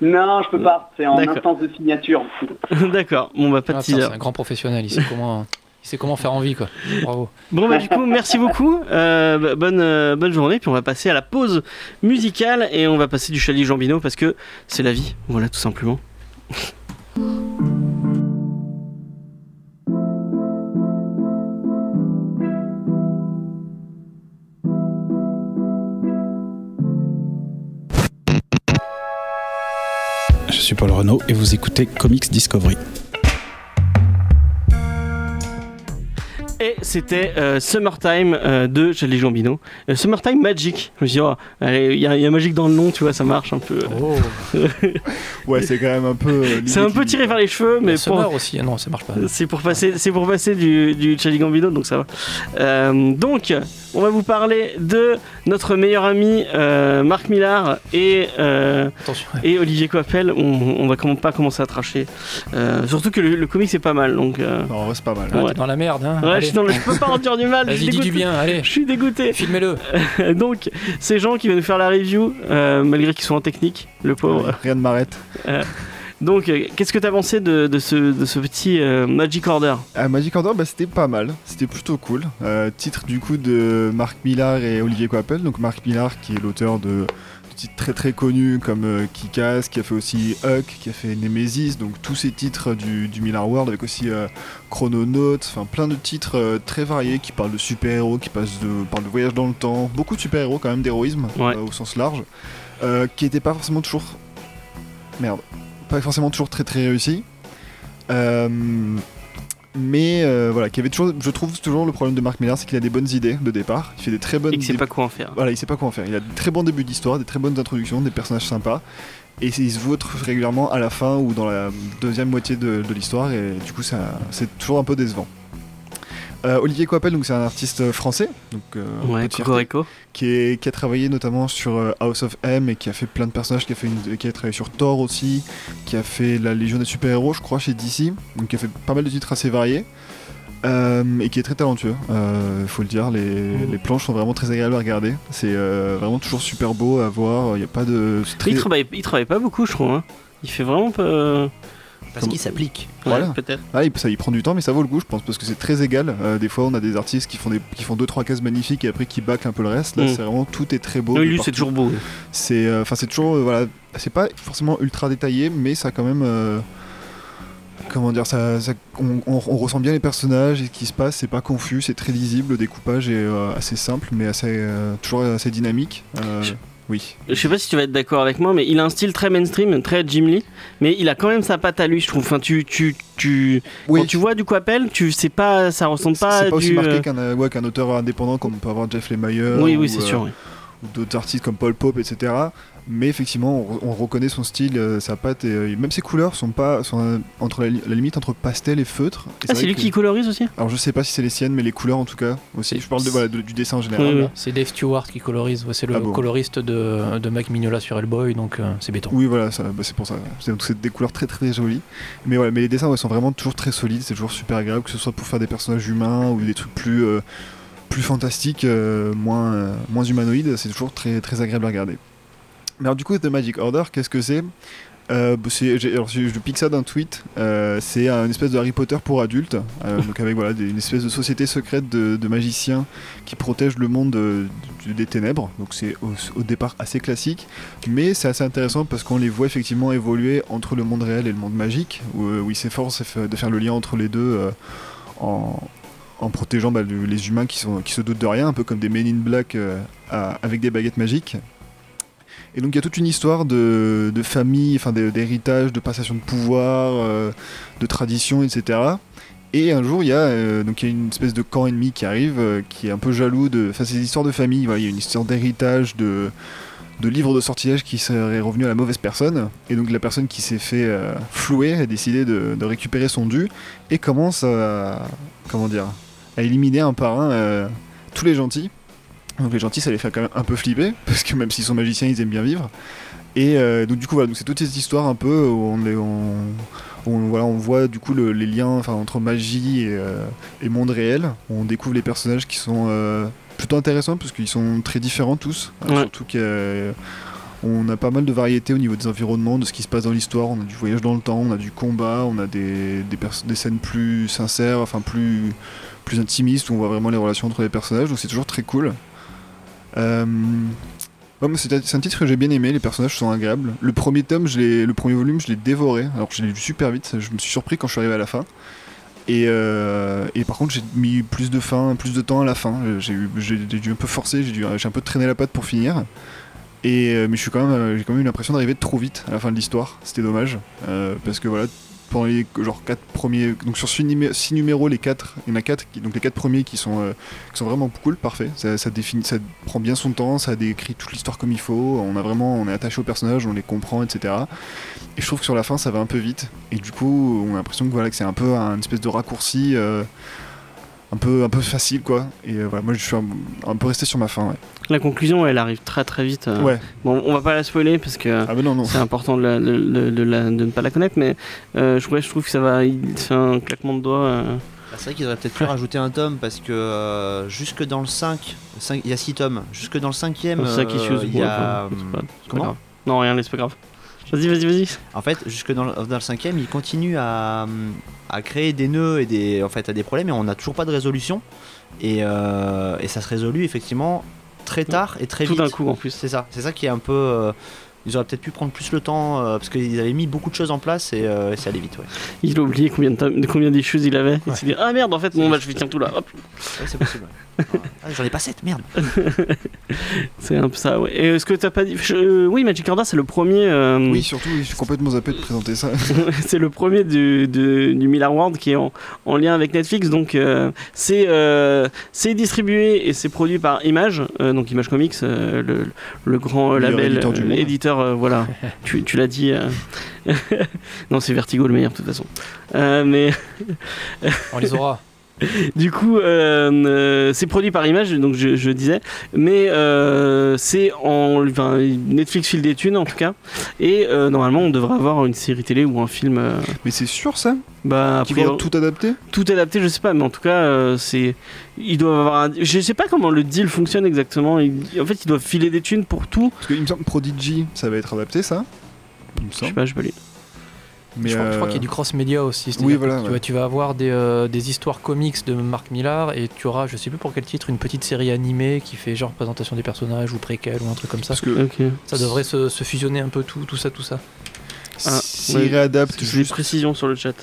Non, je peux pas. C'est en instance de signature. D'accord, bon bah pas de Ah, teaser. c'est un grand professionnel, il sait comment, il sait comment faire envie quoi. Bravo. Bon bah du coup merci beaucoup, Euh, bah, bonne, euh, bonne journée, puis on va passer à la pause musicale et on va passer du Chali Jambino parce que c'est la vie, voilà tout simplement. Je suis Paul Renault et vous écoutez Comics Discovery. C'était euh, Summertime euh, de Chali Jambino. Euh, Summertime Magic, je me suis dit, oh, il y, a- il y a magique dans le nom, tu vois, ça marche un peu. Oh, Ouais, c'est quand même un peu. euh, C'est un peu tiré vers les cheveux, mais mais pour, Summer aussi, ah non, ça marche pas. C'est pour passer, c'est pour passer du, du Chali Gambino, donc ça va. Euh, donc, on va vous parler de notre meilleur ami euh, Marc Millard et, euh, Attention. et Olivier Coppel. On, on va comment pas commencer à tracher. Euh, surtout que le, le comic c'est pas mal, donc. euh, Non, c'est pas mal. Ah, Ouais. dans la merde, hein. ouais, je, suis dans le- je peux pas en dire du mal. Vas-y, dis du bien, allez. Je suis dégoûté. Filmez-le. donc, ces gens qui viennent nous faire la review, euh, malgré qu'ils sont en technique, le pauvre. Ouais, Rien ne m'arrête. Donc, euh, qu'est-ce que t'as pensé de, de ce, de ce petit euh, Magic Order? Ah, Magic Order, bah, c'était pas mal, c'était plutôt cool. Euh, titre du coup de Marc Millar et Olivier Coppel. Donc Marc Millar qui est l'auteur de titres très très connus comme euh, Kick-Ass, qui a fait aussi Huck, qui a fait Nemesis, donc tous ces titres du, du Millar World avec aussi euh, Chrononaut, enfin plein de titres euh, très variés qui parlent de super-héros, qui passent de, parlent de voyage dans le temps, beaucoup de super-héros quand même, d'héroïsme Ouais. euh, au sens large, euh, qui n'étaient pas forcément toujours... Merde. Pas forcément toujours très très réussis. Euh, mais euh, voilà, qui avait toujours, je trouve toujours le problème de Marc Millar, c'est qu'il a des bonnes idées de départ. Il fait des très bonnes. et c'est dé- pas quoi en faire Voilà, il sait pas quoi en faire. Il a de très bons débuts d'histoire, des très bonnes introductions, des personnages sympas. Et il se vautre régulièrement à la fin ou dans la deuxième moitié de, de l'histoire. Et du coup, c'est toujours un peu décevant. Euh, Olivier Coppel, donc c'est un artiste français, donc euh, Ouais, fierté qui, est- qui a travaillé notamment sur euh, House of M et qui a fait plein de personnages, qui a, fait une- qui a travaillé sur Thor aussi, qui a fait la Légion des super-héros, je crois, chez DC, donc qui a fait pas mal de titres assez variés. euh, et qui est très talentueux, il faut le dire. Les, les planches sont vraiment très agréables à regarder. C'est euh, vraiment toujours super beau à voir. Il n'y a pas de. très- Il travaille, il travaille pas beaucoup, je trouve. hein. Il fait vraiment pas. Parce qu'il s'applique. Ouais, Voilà. peut-être. Ah, il, ça, il prend du temps, mais ça vaut le coup, je pense, parce que c'est très égal. Euh, des fois, on a des artistes qui font des, qui font deux trois cases magnifiques et après qui bâclent un peu le reste. Là, Mm. c'est vraiment tout est très beau. Oui, lui, c'est toujours beau. C'est euh, enfin c'est toujours euh, voilà, c'est pas forcément ultra détaillé mais ça quand même euh, comment dire ça, ça- on, on- on ressent bien les personnages et ce qui se passe, c'est pas confus, c'est très lisible, le découpage est euh, assez simple mais assez euh, toujours assez dynamique. Euh, Je- oui. Je sais pas si tu vas être d'accord avec moi, mais il a un style très mainstream, très Jim Lee, mais il a quand même sa patte à lui, je trouve. Enfin, tu, tu, tu, Oui. quand tu vois du Coppel, tu sais pas, ça ressemble pas, c'est pas aussi du. marqué euh, qu'un euh, ouais, qu'un auteur indépendant comme on peut avoir Jeff Lemire Oui, ou, oui, c'est euh, sûr. oui. ou d'autres artistes comme Paul Pope, etc. Mais effectivement, on, on reconnaît son style, euh, sa patte, et euh, même ses couleurs sont pas sont euh, entre la, li- la limite entre pastel et feutre. Et Ah, c'est lui que- qui colorise aussi? Alors je sais pas si c'est les siennes, mais les couleurs en tout cas aussi. Je parle de, voilà, de- du dessin en général. Oui, oui. là. C'est Dave Stewart qui colorise, c'est le Ah bon. coloriste de, de Mike Mignola sur Hellboy, donc euh, c'est béton. Oui, voilà, bah, c'est pour ça. C'est donc c'est des couleurs très très jolies. Mais voilà, mais les dessins ouais, sont vraiment toujours très solides. C'est toujours super agréable, que ce soit pour faire des personnages humains ou des trucs plus euh, plus fantastiques, euh, moins euh, moins humanoïdes. C'est toujours très très agréable à regarder. Alors du coup, The Magic Order, qu'est-ce que c'est euh, bah, je, pique ça d'un tweet. Euh, c'est un- une espèce de Harry Potter pour adultes, euh, donc avec voilà une espèce de société secrète de, magiciens qui protègent le monde des ténèbres. Donc c'est au, départ assez classique, mais c'est assez intéressant parce qu'on les voit effectivement évoluer entre le monde réel et le monde magique, où, ils s'efforcent de faire le lien entre les deux en, protégeant bah, le- les humains qui, qui se doutent de rien, un peu comme des Men in Black avec des baguettes magiques. Et donc il y a toute une histoire de, famille, enfin d'héritage, de passation de pouvoir, euh, de tradition, etc. Et un jour il y a euh, donc il y a une espèce de camp ennemi qui arrive, euh, qui est un peu jaloux de. Enfin c'est des histoires de famille. il y a une histoire d'héritage, de de livres de sortilège qui serait revenu à la mauvaise personne. Et donc la personne qui s'est fait flouer a décidé de, de récupérer son dû et commence à comment dire à éliminer un par un tous les gentils. Donc les gentils, ça les fait quand même un peu flipper, parce que même s'ils sont magiciens, ils aiment bien vivre. Et euh, donc du coup, voilà, donc c'est toute cette histoire un peu où on, est- on, où on- voilà, on voit du coup le- les liens entre magie et, euh, et monde réel. On découvre les personnages qui sont euh, plutôt intéressants, parce qu'ils sont très différents tous. Ouais. Surtout qu'on a pas mal de variétés au niveau des environnements, de ce qui se passe dans l'histoire. On a du voyage dans le temps, on a du combat, on a des, des, des scènes plus sincères, enfin plus, plus intimistes, où on voit vraiment les relations entre les personnages. Donc c'est toujours très cool. Euh, c'est un titre que j'ai bien aimé, les personnages sont agréables. Le premier tome, le premier volume, je l'ai dévoré. Alors je l'ai lu super vite, je me suis surpris quand je suis arrivé à la fin. Et, euh, par contre, j'ai mis plus de fin, plus de temps à la fin. J'ai dû un peu forcer, j'ai dû- un peu traîné la patte pour finir. Euh, mais j'ai quand même eu l'impression d'arriver trop vite à la fin de l'histoire. C'était dommage parce que voilà, pendant les genre quatre premiers, donc sur six, numé- six numéros, les quatre, il y en a quatre, qui- donc les quatre premiers qui sont euh, qui sont vraiment cool, parfait. Ça, définit, ça prend bien son temps, ça décrit toute l'histoire comme il faut. On a vraiment, on est attaché aux personnages, on les comprend, etc. Et je trouve que sur la fin, ça va un peu vite. Et du coup, on a l'impression que voilà, que c'est un peu un espèce de raccourci. euh, un peu, un peu facile quoi et euh, voilà moi je suis un, un peu resté sur ma fin ouais, La conclusion, elle arrive très très vite. euh. ouais. Bon, on va pas la spoiler parce que ah mais non non c'est important de, la- de- de- de la- de ne pas la connaître, mais euh, je, ouais, je trouve que ça va. Fait un claquement de doigts. euh. Bah, c'est vrai qu'ils auraient peut-être pu rajouter un tome parce que euh, jusque dans le 5, le 5 il y a 6 tomes, jusque dans le cinquième, Comme ça qui euh, choose. il y a... c'est pas, c'est pas comment? grave. Non, rien, c'est pas grave. Vas-y, vas-y, vas-y. En fait, jusque dans le, dans le cinquième, il continue à, à créer des nœuds et des, en fait, à des problèmes et on n'a toujours pas de résolution. Et, euh, et ça se résolue effectivement très tard et très Tout vite. d'un coup en plus. C'est ça, c'est ça qui est un peu. euh, ils auraient peut-être pu prendre plus le temps euh, parce qu'ils avaient mis beaucoup de choses en place et, euh, et ça allait vite. Ouais, Il a oublié combien de, combien d'issues il avait. Il s'est dit Ah merde, en fait, bon, bah je vais tiens tout là. Hop. Ouais, c'est possible. Ah, J'en ai pas 7, merde. C'est un peu ça, ouais. Et est-ce que t'as pas dit. je- euh, oui, Magic Order, c'est le premier. euh, oui surtout oui, je suis complètement zappé de présenter ça c'est le premier du, du, du Miller World qui est en, en lien avec Netflix. Donc, euh, c'est euh, c'est distribué et c'est produit par Image, euh, donc Image Comics, euh, le, le grand Meilleur label éditeur du euh, monde. éditeur, euh, voilà. tu tu l'as dit. euh. non, c'est Vertigo le meilleur de toute façon. Euh, mais On les aura. du coup, euh, euh, c'est produit par Image, donc je, je disais, mais euh, c'est en enfin, Netflix file des thunes en tout cas, et euh, normalement on devrait avoir une série télé ou un film. mais c'est sûr ça? bah, a qu'ils vont tout adapter? Tout adapté, je sais pas, mais en tout cas, c'est. Ils doivent avoir un. Je sais pas comment le deal fonctionne exactement. En fait, ils doivent filer des thunes pour tout. parce qu'il me semble Prodigy ça va être adapté ça? Il me Je sais pas, je peux lire. Mais je crois, je crois euh, qu'il y a du cross-média aussi. oui, voilà, Tu, ouais. vois, tu vas avoir des, euh, des histoires comics de Mark Millar et tu auras, je sais plus pour quel titre, une petite série animée qui fait genre présentation des personnages ou préquel ou un truc comme ça. parce que. Ça devrait se, se fusionner un peu tout, tout ça, tout ça. Ah, ouais, des juste précisions sur le chat.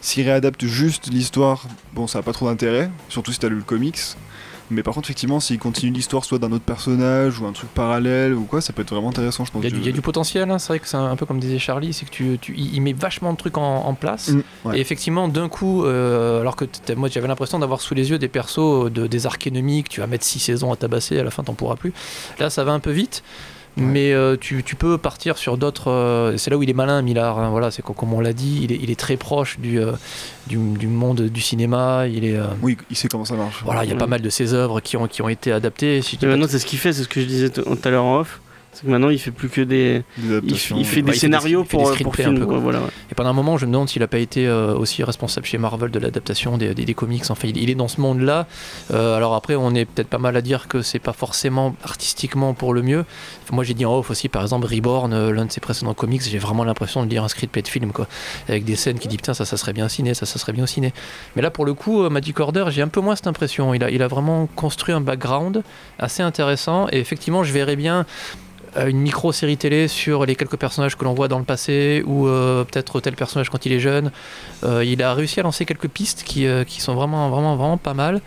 S'ils réadaptent juste l'histoire, bon, ça a pas trop d'intérêt, surtout si t'as lu le comics. Mais par contre, effectivement, s'ils continuent l'histoire soit d'un autre personnage ou un truc parallèle ou quoi, ça peut être vraiment intéressant, je pense. Il y a du, il y a du potentiel, hein, c'est vrai que c'est un, un peu comme disait Charlie, c'est que tu, tu, met vachement de trucs en, en place. Mm, ouais. Et effectivement, d'un coup, euh, alors que moi j'avais l'impression d'avoir sous les yeux des persos, de, des arcs ennemis que tu vas mettre 6 saisons à tabasser, à la fin t'en pourras plus. Là, ça va un peu vite. Mais euh, tu, tu peux partir sur d'autres. euh, c'est là où il est malin, Millard. hein, voilà, c'est co- comme on l'a dit, il est, il est très proche du, euh, du, du monde du cinéma. Il est. euh, Oui, il sait comment ça marche. voilà, il y a Ouais. pas mal de ses œuvres qui ont, qui ont été adaptées. Si maintenant, c'est ce qu'il fait, c'est ce que je disais tout à l'heure en off. C'est que maintenant il fait plus que des. Des Il, fait Ouais, des il fait scénarios des- il fait des pour, pour screenplays un peu, quoi. ouais, voilà, ouais. Et pendant un moment, je me demande s'il n'a pas été euh, aussi responsable chez Marvel de l'adaptation des, des- des comics. Enfin, il, il est dans ce monde-là. Euh, alors après, on est peut-être pas mal à dire que c'est pas forcément artistiquement pour le mieux. Moi, j'ai dit en off aussi, par exemple, Reborn, euh, l'un de ses précédents comics, j'ai vraiment l'impression de lire un script de film, quoi, avec des scènes qui disent putain, ça, ça serait bien au ciné, ça, ça serait bien au ciné. Mais là, pour le coup, euh, Magic Order, j'ai un peu moins cette impression. Il a, il a vraiment construit un background assez intéressant. Et effectivement, je verrais bien euh, une micro-série télé sur les quelques personnages que l'on voit dans le passé ou euh, peut-être tel personnage quand il est jeune. Euh, il a réussi à lancer quelques pistes qui, euh, qui sont vraiment, vraiment, vraiment pas mal.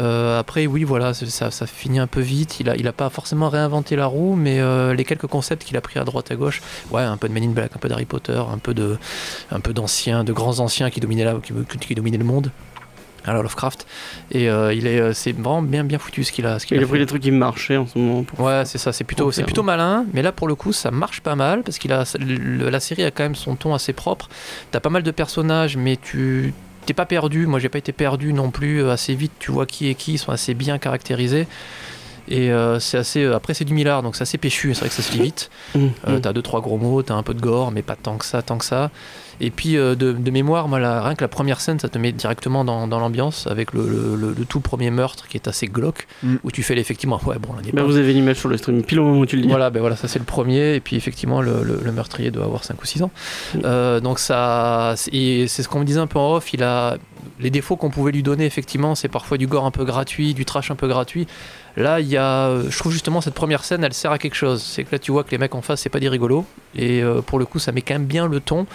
Euh, après, oui, voilà, ça, finit un peu vite. Il a, il a pas forcément réinventé la roue, mais euh, les quelques concepts qu'il a pris à droite à gauche, ouais, un peu de Men in Black, un peu d'Harry Potter, un peu de, d'anciens, de grands anciens qui dominaient, qui, qui dominaient le monde. Alors Lovecraft, et euh, il est, euh, c'est vraiment bien, bien foutu ce qu'il a, ce qu'il Il a pris des trucs qui marchaient en ce moment. pour- Ouais, c'est ça, c'est plutôt, c'est plutôt malin, mais là pour le coup ça marche pas mal parce qu'il a le- la série a quand même son ton assez propre. T'as pas mal de personnages, mais tu t'es pas perdu. Moi j'ai pas été perdu non plus euh, assez vite. Tu vois qui est qui, ils sont assez bien caractérisés. Et euh, c'est assez. euh, Après c'est du millard, donc c'est assez péchu. C'est vrai que ça se lit vite. Mmh, Euh, mmh. t'as deux trois gros mots, t'as un peu de gore, mais pas tant que ça, tant que ça. Et puis euh, de, de mémoire, moi, la- rien que la première scène, ça te met directement dans, dans l'ambiance avec le, le- le- le tout premier meurtre qui est assez glauque, Mm. où tu fais effectivement, ouais bon, pas- vous avez l'image sur le stream, pile au moment où tu le dis. voilà, ben voilà, ça c'est le premier, et puis effectivement le, meurtrier doit avoir 5 ou 6 ans. Euh, donc ça, c'est- ce qu'on me disait un peu en off, il a les défauts qu'on pouvait lui donner effectivement, c'est parfois du gore un peu gratuit, du trash un peu gratuit. Là, il y a, euh, je trouve justement cette première scène, elle sert à quelque chose. C'est que là, tu vois que les mecs en face, c'est pas des rigolos, et euh, pour le coup, ça met quand même bien le ton.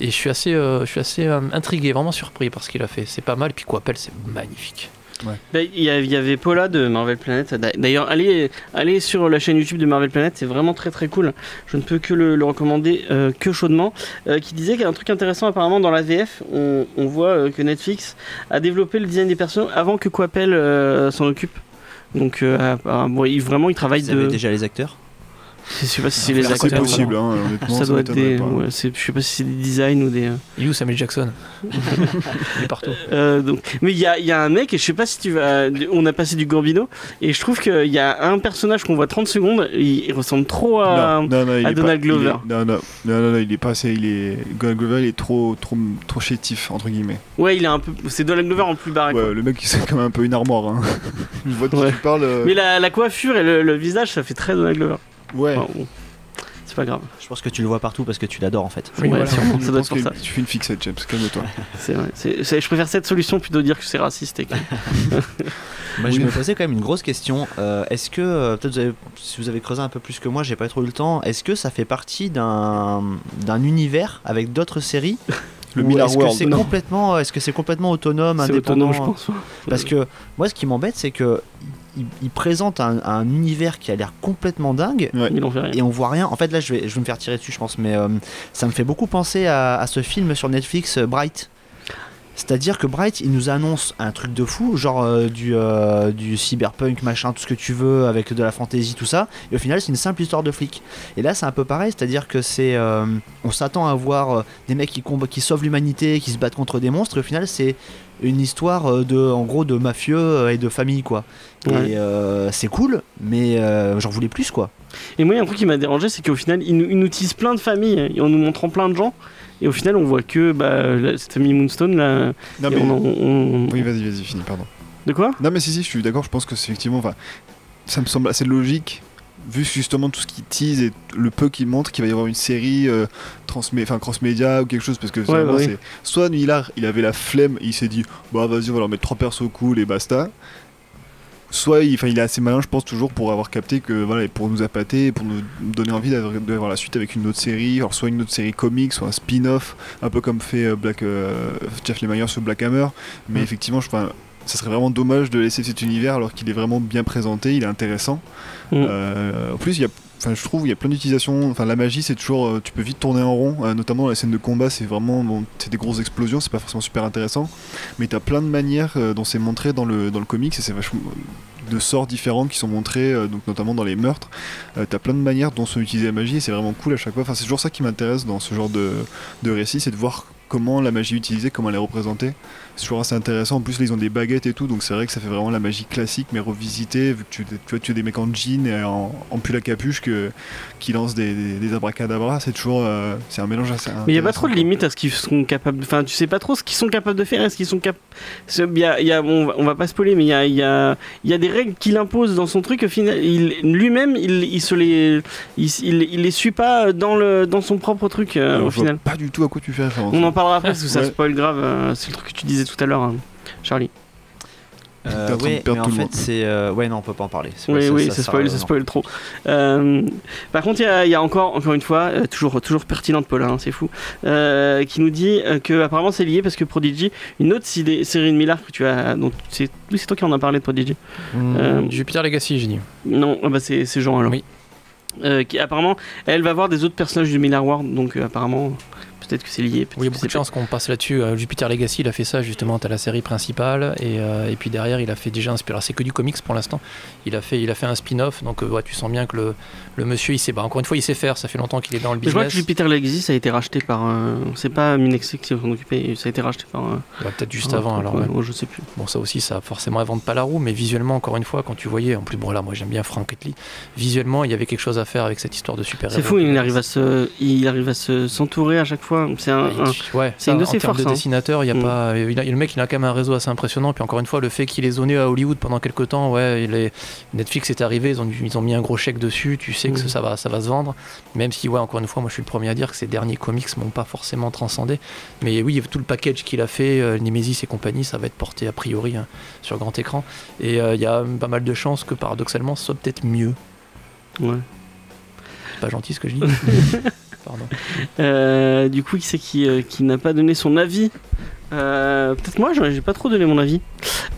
Et je suis assez, euh, je suis assez euh, intrigué, vraiment surpris par ce qu'il a fait. C'est pas mal, et puis Coppel, c'est magnifique. Bah, Il y, avait Paula de Marvel Planet. D'a- D'ailleurs, allez, allez sur la chaîne YouTube de Marvel Planet, c'est vraiment très très cool. Je ne peux que le, le recommander euh, que chaudement. Euh, qui disait qu'il y a un truc intéressant apparemment dans la VF. On, on voit euh, que Netflix a développé le design des personnages avant que Coppel euh, s'en occupe. Donc euh, apparemment, bon, il, vraiment, il travaille Vous de. avez déjà les acteurs? Je sais pas si c'est les C'est acteurs. possible, hein, honnêtement. Ça doit être des. ouais, c'est- je sais pas si c'est des designs ou des. Il est où Samuel Jackson Il est partout. Euh, donc, mais il y a, il y a un mec, et je sais pas si tu vas. On a passé du Gambino, et je trouve qu'il y a un personnage qu'on voit 30 secondes, il, il ressemble trop à. non, non, non, il à est Donald pas- il est- Glover. non, non, non, non, non, il est pas assez. Il est. Donald Glover, il est trop, trop, trop chétif entre guillemets. Ouais, il est un peu. C'est Donald Glover en plus barré. quoi. Ouais, le mec, c'est quand même un peu une armoire. Hein. Je vois de qui Ouais. tu parles. euh, Mais la, la coiffure et le, le visage, ça fait très Donald Glover. Ouais. Enfin, c'est pas grave. Je pense que tu le vois partout parce que tu l'adores en fait. Ouais, voilà. sûrement, Je ça doit être pense pour que ça. Tu fais une fixette, James, calme-toi. C'est vrai. C'est- c'est- je préfère cette solution plutôt que dire que c'est raciste. Et que- Moi, je Oui. me posais quand même une grosse question. Euh, est-ce que, euh, peut-être vous avez- si vous avez creusé un peu plus que moi, j'ai pas trop eu le temps, est-ce que ça fait partie d'un d'un univers avec d'autres séries Le est-ce que World. c'est complètement, est-ce que c'est complètement autonome, C'est indépendant autonome, je pense. Parce que moi, ce qui m'embête, c'est que il, il présente un, un univers qui a l'air complètement dingue. Ouais. Il en fait rien. Et on voit rien. En fait, là, je vais, je vais me faire tirer dessus, je pense, mais euh, ça me fait beaucoup penser à, à ce film sur Netflix, euh, Bright. C'est-à-dire que Bright, il nous annonce un truc de fou, genre euh, du, euh, du cyberpunk, machin, tout ce que tu veux, avec de la fantasy, tout ça. Et au final, c'est une simple histoire de flic. Et là, c'est un peu pareil, c'est-à-dire que c'est, euh, on s'attend à voir des mecs qui, qui sauvent l'humanité, qui se battent contre des monstres. Et au final, c'est une histoire de, en gros, de mafieux et de famille, quoi. Ouais. Et c'est cool, mais j'en voulais plus, quoi. Et moi, il y a un truc qui m'a dérangé, c'est qu'au final, ils nous, ils nous teasent plein de familles, en nous montrant plein de gens. Et au final, on voit que bah, la- cette famille Moonstone, là. Non, mais. on Oui, vas-y, vas-y, finis, pardon. De quoi? Non, mais si, si, je suis d'accord, je pense que c'est effectivement. Enfin, ça me semble assez logique, vu justement tout ce qu'il tease et le peu qu'il montre, qu'il va y avoir une série euh, enfin, cross-média ou quelque chose, parce que bah oui. Soit Millard, il avait la flemme, il s'est dit, bah vas-y, on va leur mettre trois persos cool et basta. Soit il, est assez malin, je pense, toujours pour avoir capté que voilà, pour nous appâter, pour nous donner envie d'avoir la suite avec une autre série, alors soit une autre série comique, soit un spin-off, un peu comme fait euh, Black, euh, Jeff Lemire sur Black Hammer. Mais Mm. effectivement, je, enfin, ça serait vraiment dommage de laisser cet univers alors qu'il est vraiment bien présenté, il est intéressant. Mm. Euh, en plus, il y a, enfin, je trouve il y a plein d'utilisations. Enfin, la magie, c'est toujours, euh, tu peux vite tourner en rond, euh, notamment dans les scènes de combat, c'est vraiment, bon, c'est des grosses explosions, c'est pas forcément super intéressant, mais t'as plein de manières euh, dont c'est montré dans le dans le comics et c'est vachement de sorts différents qui sont montrés, donc notamment dans les meurtres. Euh, t'as plein de manières dont sont utilisées la magie et c'est vraiment cool à chaque fois. Enfin, c'est toujours ça qui m'intéresse dans ce genre de, de récit, c'est de voir comment la magie est utilisée, comment elle est représentée. C'est toujours assez intéressant. En plus, là, ils ont des baguettes et tout, donc c'est vrai que ça fait vraiment la magie classique, mais revisitée, vu que tu, tu vois, tu as des mecs en jean et en, en pull à capuche que, qui lancent des, des, des abracadabras. C'est toujours. euh, c'est un mélange assez. Mais il n'y a pas trop de limites à ce qu'ils sont capables de. Enfin, tu sais pas trop ce qu'ils sont capables de faire et ce qu'ils sont capables. On, va, on va pas spoiler, mais il y a, il y, a, il y a des règles qu'il impose dans son truc. Au final, il- lui-même, il, il se les. Il, il, il les suit pas dans, le, dans son propre truc, euh, au final. Pas du tout à quoi tu fais référence. On en parlera après parce que ça Ouais. spoil grave. euh, c'est le truc que tu disais tout à l'heure, hein, Charlie. Euh, en ouais, mais fait, c'est. euh, ouais, non, on peut pas en parler. Oui, ça- oui, ça ça spoil, ça non. spoil trop. Euh, par contre, il y a, y a encore, encore une fois, euh, toujours, toujours pertinente Paula, hein, c'est fou, euh, qui nous dit euh, que apparemment c'est lié parce que Prodigy, une autre série de Miller que tu as, donc c'est, oui, c'est toi qui en as parlé de Prodigy. Hmm, Euh, Jupiter Legacy, j'ai dit. Non, ah bah c'est, c'est Jean alors. Oui. Euh, qui apparemment, elle va voir des autres personnages du Miller World, donc euh, apparemment, peut-être que c'est lié. Oui, il y a beaucoup de chance qu'on passe là-dessus. Euh, Jupiter Legacy, il a fait ça justement. T'as la série principale et, euh, et puis derrière, il a fait déjà un. spi- Alors c'est que du comics pour l'instant. Il a fait, il a fait un spin-off. Donc euh, ouais, tu sens bien que le, le monsieur, il sait. Bah, encore une fois, il sait faire. Ça fait longtemps qu'il est dans le Je crois que business. Jupiter Legacy ça a été racheté par. euh, c'est pas Minexi qui s'en occupait, ça a été racheté par. euh, Ouais, Peut-être juste avant. Alors ouais, je sais plus. Bon, ça aussi, ça forcément invente pas la roue, mais visuellement, encore une fois, quand tu voyais, en plus, bon là, moi j'aime bien Frank Whiteley. Visuellement, il y avait quelque chose à faire avec cette histoire de super C'est fou, il arrive à se, il arrive à se s'entourer à chaque fois. C'est un, un- Ouais, une de ses forces, de hein. dessinateur, il y a Mm. pas, il a- le mec, il a quand même un réseau assez impressionnant. Puis encore une fois, le fait qu'il ait zoné à Hollywood pendant quelques temps, ouais, il est- Netflix est arrivé, ils ont, ils ont mis un gros chèque dessus. Tu sais que Mm. ça va, ça va se vendre. Même si, ouais, encore une fois, moi, je suis le premier à dire que ces derniers comics m'ont pas forcément transcendé. Mais oui, tout le package qu'il a fait, euh, Nemesis et compagnie, ça va être porté a priori hein, sur grand écran. Et euh, il y a pas mal de chances que paradoxalement, ce soit peut-être mieux. ouais. C'est pas gentil ce que je dis. Euh, du coup, qui c'est qui, euh, qui n'a pas donné son avis Euh, Peut-être moi, j'ai pas trop donné mon avis.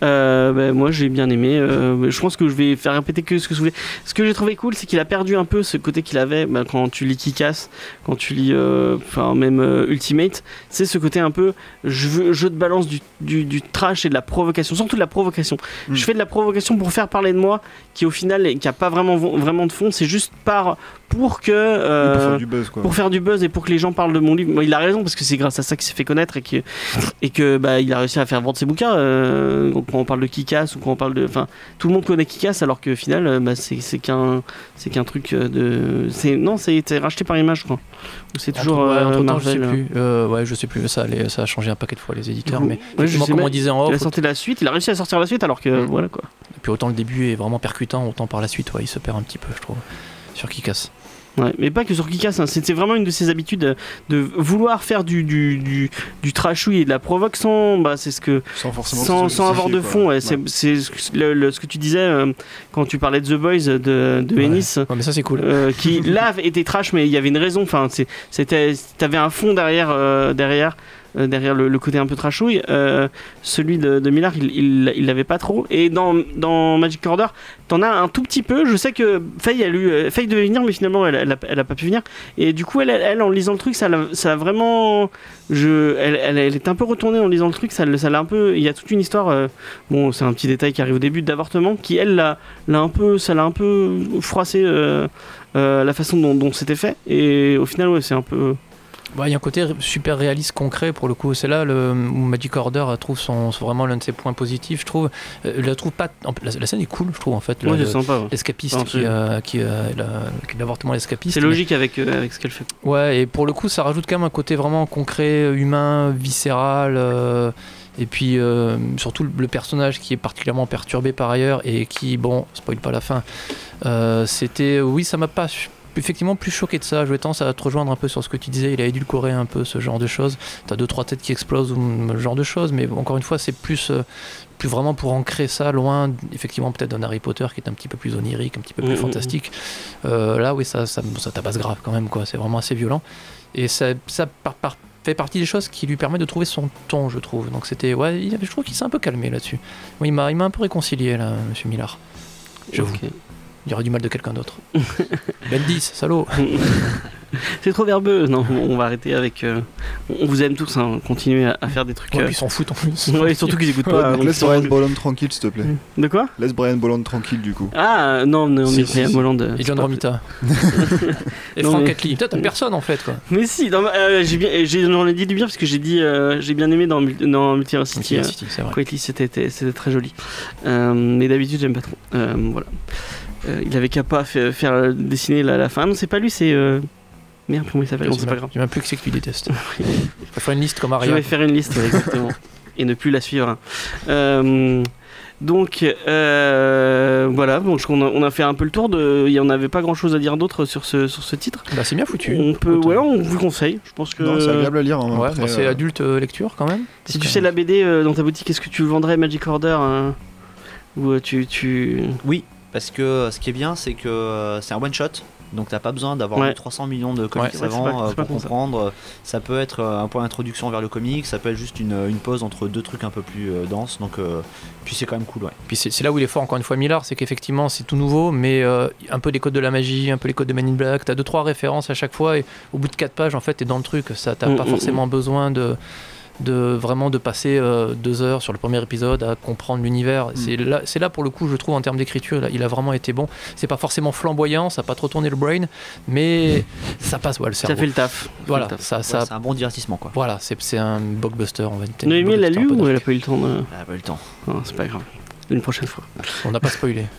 Euh, ben, moi, j'ai bien aimé. euh, je pense que je vais faire répéter que ce que je voulais. Ce que j'ai trouvé cool, c'est qu'il a perdu un peu ce côté qu'il avait ben, quand tu lis Kick-Ass, quand tu lis, enfin même Ultimate. C'est ce côté un peu je veux, jeu de balance du, du, du trash et de la provocation, surtout de la provocation. Mm. Je fais de la provocation pour faire parler de moi, qui au final, qui a pas vraiment vraiment de fond. C'est juste par pour que pour faire du buzz, quoi. pour faire du buzz et pour que les gens parlent de mon livre. Il a raison parce que c'est grâce à ça qu'il s'est fait connaître et que et que bah il a réussi à faire vendre ses bouquins. euh, quand on parle de Kikas ou quand on parle de, enfin, tout le monde connaît Kikas alors que au final, euh, bah, c'est qu'un c'est qu'un truc euh, de, c'est non, c'est racheté par Image, je crois. C'est toujours Entre- ouais, entre-temps, je sais Marvel. plus. Euh, ouais, je sais plus. Ça, ça a changé un paquet de fois les éditeurs, mais Ouais, je sais comme on disait en Il a off, sorti la suite, il a réussi à sortir la suite alors que voilà quoi. puis autant le début est vraiment percutant, autant par la suite, ouais, il se perd un petit peu, je trouve, sur Kikas. Ouais, mais pas que sur Kikas, hein. c'était vraiment une de ses habitudes euh, de vouloir faire du, du, du, du trashouille et de la provoque sans, bah, c'est ce que, Sans forcément. sans, se sans avoir de fond. ouais. C'est ce que- le- le- ce que tu disais euh, quand tu parlais de The Boys de, de Ouais. Ennis. Ouais, mais ça, c'est cool. euh, qui là était trash mais il y avait une raison enfin c'était t'avais un fond derrière euh, derrière euh, derrière le, côté un peu trashouille euh, celui de, de Miller il l'avait pas trop. Et dans, Magic Order t'en as un tout petit peu. Je sais que Faye elle euh, devait venir mais finalement elle, elle, a, pas pu venir. Et du coup elle, en lisant le truc ça a vraiment elle, est un peu retournée en lisant le truc. Ça, l'a- un peu il y a toute une histoire bon c'est un petit détail qui arrive au début d'avortement qui elle l'a un peu ça l'a un peu froissé la façon dont, dont c'était fait. Et au final ouais c'est un peu Ouais, Il y a un côté super réaliste, concret pour le coup. C'est là le, où Magic Order trouve son, vraiment l'un de ses points positifs, je trouve. Euh, la trouve pas. La, la scène est cool, je trouve en fait. ouais, ouais. L'escapiste qui, c'est- euh, qui, euh, qui est l'avortement l'escapiste. c'est mais- logique avec, euh, avec ce qu'elle fait Ouais, et pour le coup, ça rajoute quand même un côté vraiment concret, humain, viscéral. euh, et puis euh, surtout le personnage qui est particulièrement perturbé par ailleurs et qui, bon, spoil pas la fin, euh, c'était. Oui, ça m'a pas. Effectivement, plus choqué de ça. Je vais tendance à te rejoindre un peu sur ce que tu disais. Il a édulcoré un peu ce genre de choses. T'as deux, trois têtes qui explosent ou ce genre de choses, mais encore une fois, c'est plus. euh, plus vraiment pour ancrer ça loin, effectivement, peut-être d'un Harry Potter qui est un petit peu plus onirique, un petit peu plus Mhm. fantastique. Euh, là, oui, ça, ça, ça tabasse grave quand même, quoi. C'est vraiment assez violent. Et ça, ça par- par- fait partie des choses qui lui permettent de trouver son ton, je trouve. Donc c'était, ouais, il- je trouve qu'il s'est un peu calmé là-dessus. Oui, il m'a, un peu réconcilié là, Monsieur Millard. J'avoue. Ok. Il y aurait du mal de quelqu'un d'autre. Bendis, salaud. c'est trop verbeux non on va arrêter avec euh, on vous aime tous, hein, continuez à, à faire des trucs. Ouais, euh, ils s'en foutent en plus. ouais, surtout qu'ils écoutent Ouais, pas. donc donc laisse Brian Bolland tranquille, s'il te plaît. De quoi Laisse Brian Bolland tranquille, du coup. Ah non, non, Si, mais si, Brian si. Bolland, euh, Et John Romita. et Non, Frank mais- Atlee. Peut-être t'as personne en fait quoi. Mais si, mais, euh, j'ai bien, j'ai- j'en ai dit du bien parce que j'ai dit, euh, j'ai bien aimé dans, dans Multiversity. City, euh, City, c'est vrai. Quietly, c'était c'était très joli. Euh, mais d'habitude, j'aime pas trop. Euh, voilà. Euh, il avait qu'à pas fa- faire euh, dessiner la, la fin. Non, c'est pas lui, c'est. euh, Merde, comment il s'appelle? Je sais c'est pas grave. Je sais même plus que c'est que tu détestes. Je préfère une liste comme Je Aria. vais faire une liste, ouais, exactement. Et ne plus la suivre. hein. Euh, donc, euh, voilà. Donc, on, a, on a fait un peu le tour. De, il y en avait pas grand chose à dire d'autre sur ce, sur ce titre. Bah, c'est bien foutu. On peut, ouais, on vous conseille. Je pense que. Non, c'est agréable à lire. hein, Ouais, bah, c'est euh, adulte euh, lecture quand même. Si tu sais la BD euh, dans ta boutique, est-ce que tu vendrais Magic Order hein Ou tu. tu... Oui, parce que euh, ce qui est bien, c'est que euh, c'est un one shot. Donc t'as pas besoin d'avoir Ouais. lu 300 millions de comics Ouais, avant pas- euh, pour ça. comprendre. Ça peut être un point d'introduction vers le comic, ça peut être juste une, une pause entre deux trucs un peu plus euh, denses. Donc euh, puis c'est quand même cool, ouais. Puis c'est là où il est fort encore une fois Millard, c'est qu'effectivement c'est tout nouveau, mais euh, un peu les codes de la magie, un peu les codes de Man in Black, t'as deux trois références à chaque fois et au bout de quatre pages en fait t'es dans le truc, ça t'as Mm, pas mm, forcément besoin de de vraiment de passer euh, deux heures sur le premier épisode à comprendre l'univers. C'est là, c'est là pour le coup je trouve en termes d'écriture, là, il a vraiment été bon. C'est pas forcément flamboyant, ça a pas trop tourné le brain, mais ça passe ouais, le cerveau. Ça fait le taf. Voilà, Ça fait le taf. ça, Ouais, ça, c'est un bon divertissement quoi. voilà, c'est c'est un blockbuster. On va Noémie, elle l'a lu ou elle a pas pas eu le temps de... Elle a pas eu le temps. Non, c'est pas grave. Une prochaine fois. On n'a pas spoilé.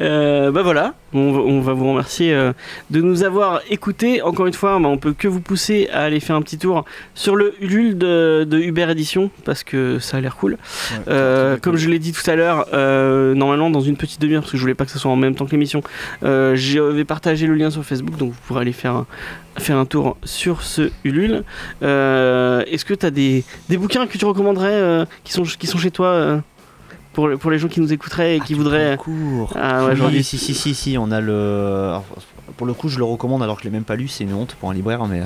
Euh, bah voilà, on va, on va vous remercier euh, de nous avoir écoutés. Encore une fois, bah, on peut que vous pousser à aller faire un petit tour sur le Ulule de, de Uber Edition parce que ça a l'air cool. ouais, Euh, comme cool. je l'ai dit tout à l'heure, euh, normalement dans une petite demi-heure, parce que je voulais pas que ce soit en même temps que l'émission, euh, je vais partager le lien sur Facebook, donc vous pourrez aller faire un, faire un tour sur ce Ulule. Euh, Est-ce que tu as des, des bouquins que tu recommanderais euh, qui, sont, qui sont chez toi euh, pour, pour les gens qui nous écouteraient et qui voudraient... Cours. Ah ouais, ai- si, si, si, si, on a le. alors, pour le coup, je le recommande alors que je l'ai même pas lu, c'est une honte pour un libraire, mais euh,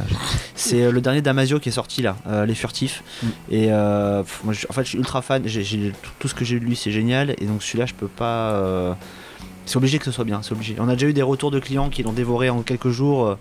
c'est euh, le dernier Damasio qui est sorti là, euh, Les Furtifs. Mm. Et euh, pff, moi, je- en fait, je suis ultra fan, j'ai, j'ai- tout, tout ce que j'ai lu, c'est génial, et donc celui-là, je peux pas. euh, c'est obligé que ce soit bien, c'est obligé. On a déjà eu des retours de clients qui l'ont dévoré en quelques jours, euh,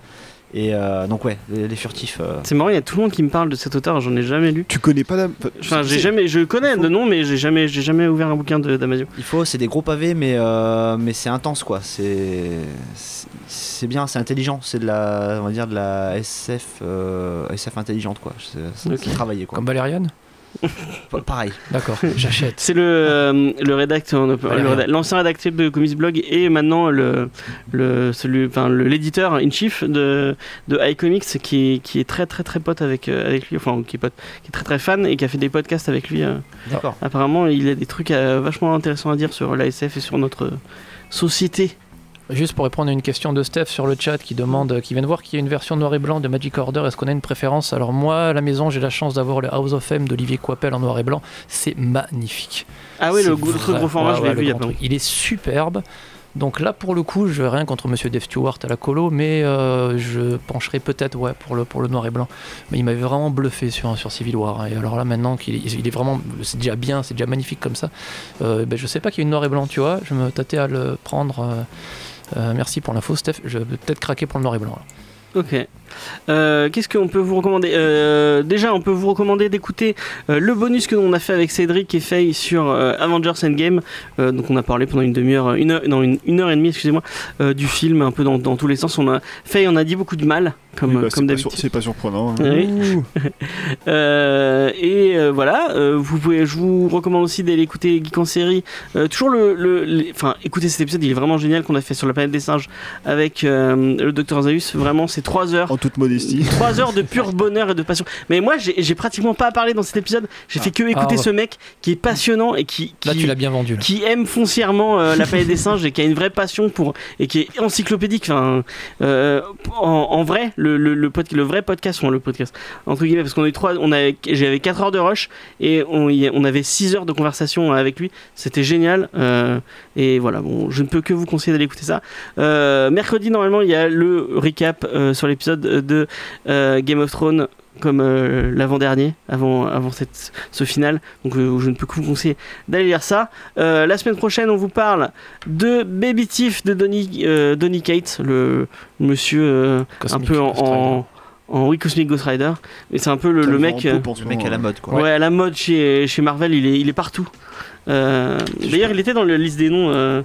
et euh, donc, ouais, Les, les Furtifs. euh, C'est marrant, il y a tout le monde qui me parle de cet auteur, j'en ai jamais lu. Tu connais pas Dam- Enfin, j'ai jamais, je connais de nom, mais j'ai jamais, j'ai jamais ouvert un bouquin de Damasio. Il faut, c'est des gros pavés, mais, euh, mais c'est intense quoi. C'est c'est- bien, c'est intelligent. C'est de la, on va dire de la SF, euh, SF intelligente quoi. C'est c'est- Ok. c'est travaillé quoi. Comme Valérian Pareil. D'accord, j'achète. C'est le, euh, le rédacteur, rédac- l'ancien rédacteur de Comics Blog et maintenant le, le, celui, enfin, le- l'éditeur in chief de, de iComics qui, est- qui est très très très pote avec, euh, avec lui, enfin qui est, pote, qui est très très fan et qui a fait des podcasts avec lui. euh. D'accord. Apparemment, il a des trucs euh, vachement intéressants à dire sur l'ASF et sur notre société. Juste pour répondre à une question de Steph sur le chat qui demande, qui vient de voir qu'il y a une version noir et blanc de Magic Order, est-ce qu'on a une préférence? Alors moi, à la maison, j'ai la chance d'avoir le House of M d'Olivier Coipel en noir et blanc. C'est magnifique. Ah oui, le gros, le vrai. gros format, Ouais, je l'ai ouais, vu il. Il est superbe. Donc là, pour le coup, je rien contre Monsieur Dave Stewart à la colo, mais euh, je pencherai peut-être ouais, pour, le, pour le noir et blanc. Mais il m'avait vraiment bluffé sur, sur Civil War. Et alors là, maintenant qu'il est, il est vraiment. C'est déjà bien, c'est déjà magnifique comme ça. Euh, ben, je sais pas qu'il y a une noir et blanc, tu vois. Je me tâtais à le prendre. euh, euh, merci pour l'info, Steph. Je vais peut-être craquer pour le noir et blanc. là. Ok. Euh, Qu'est-ce qu'on peut vous recommander? Euh, Déjà, on peut vous recommander d'écouter euh, le bonus que l'on a fait avec Cédric et Faye sur euh, Avengers Endgame. Euh, donc, on a parlé pendant une demi-heure, une heure, non, une, une heure et demie, excusez-moi, euh, du film, un peu dans, dans tous les sens. On a Faye, on a dit beaucoup de mal, comme, Oui, bah, comme d'habitude. C'est pas surprenant. hein. Oui. Euh, et euh, voilà, euh, vous pouvez, je vous recommande aussi d'aller écouter Geek en série. Euh, toujours le, le- les- enfin, écoutez cet épisode, il est vraiment génial qu'on a fait sur la planète des singes avec euh, le docteur Zaius. Vraiment, c'est 3 heures. En toute modestie. 3 heures de pur bonheur et de passion. Mais moi, j'ai pratiquement pas parlé dans cet épisode. J'ai fait que écouter Ah, ouais. ce mec qui est passionnant et qui, Là, qui, tu l'as bien vendu. là. qui aime foncièrement euh, la planète des singes et qui a une vraie passion pour et qui est encyclopédique. Enfin, euh, en, en vrai, le, le, le, pod- le vrai podcast, enfin le podcast entre guillemets, parce qu'on a eu trois, on avait, j'avais 4 heures de rush et on, y- on avait 6 heures de conversation avec lui. C'était génial. euh, et voilà, bon, je ne peux que vous conseiller d'aller écouter ça. Euh, mercredi, normalement, il y a le recap euh, sur l'épisode de euh, Game of Thrones comme euh, l'avant-dernier, avant, avant cette, ce final. Donc euh, je ne peux que vous conseiller d'aller lire ça. Euh, la semaine prochaine, on vous parle de Baby Thief de Donny, euh, Donny Cates, le monsieur euh, un peu en, en, en oui Cosmic Ghost Rider. Mais c'est un peu le, le mec. Le mec à la ouais. mode quoi. Ouais, à la mode chez, chez Marvel, il est, il est partout. Euh, D'ailleurs, il était dans la liste des noms.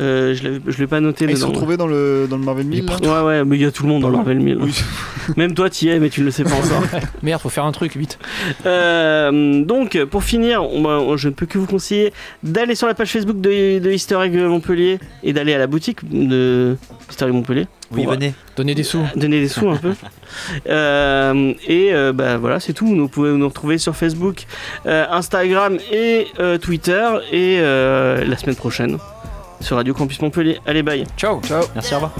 Euh, je je l'ai pas noté Ah, Ils se dedans. sont retrouvés dans le, dans le Marvel 1000 là Ouais, ouais, mais il y a tout le monde dans le Marvel 1000. Oui. Même toi, t'y es, mais tu ne le sais pas encore. Merde, faut faire un truc vite. Euh, donc, pour finir, on- on- je ne peux que vous conseiller d'aller sur la page Facebook de, de Easter Egg Montpellier et d'aller à la boutique de Easter Egg Montpellier. Oui, Pour, venez. Donner des sous. donner des sous un peu. Euh, et euh, bah voilà, c'est tout. Vous pouvez nous retrouver sur Facebook, euh, Instagram et euh, Twitter. Et euh, la semaine prochaine sur Radio Campus Montpellier. Allez, bye. Ciao. Ciao. Merci, au revoir.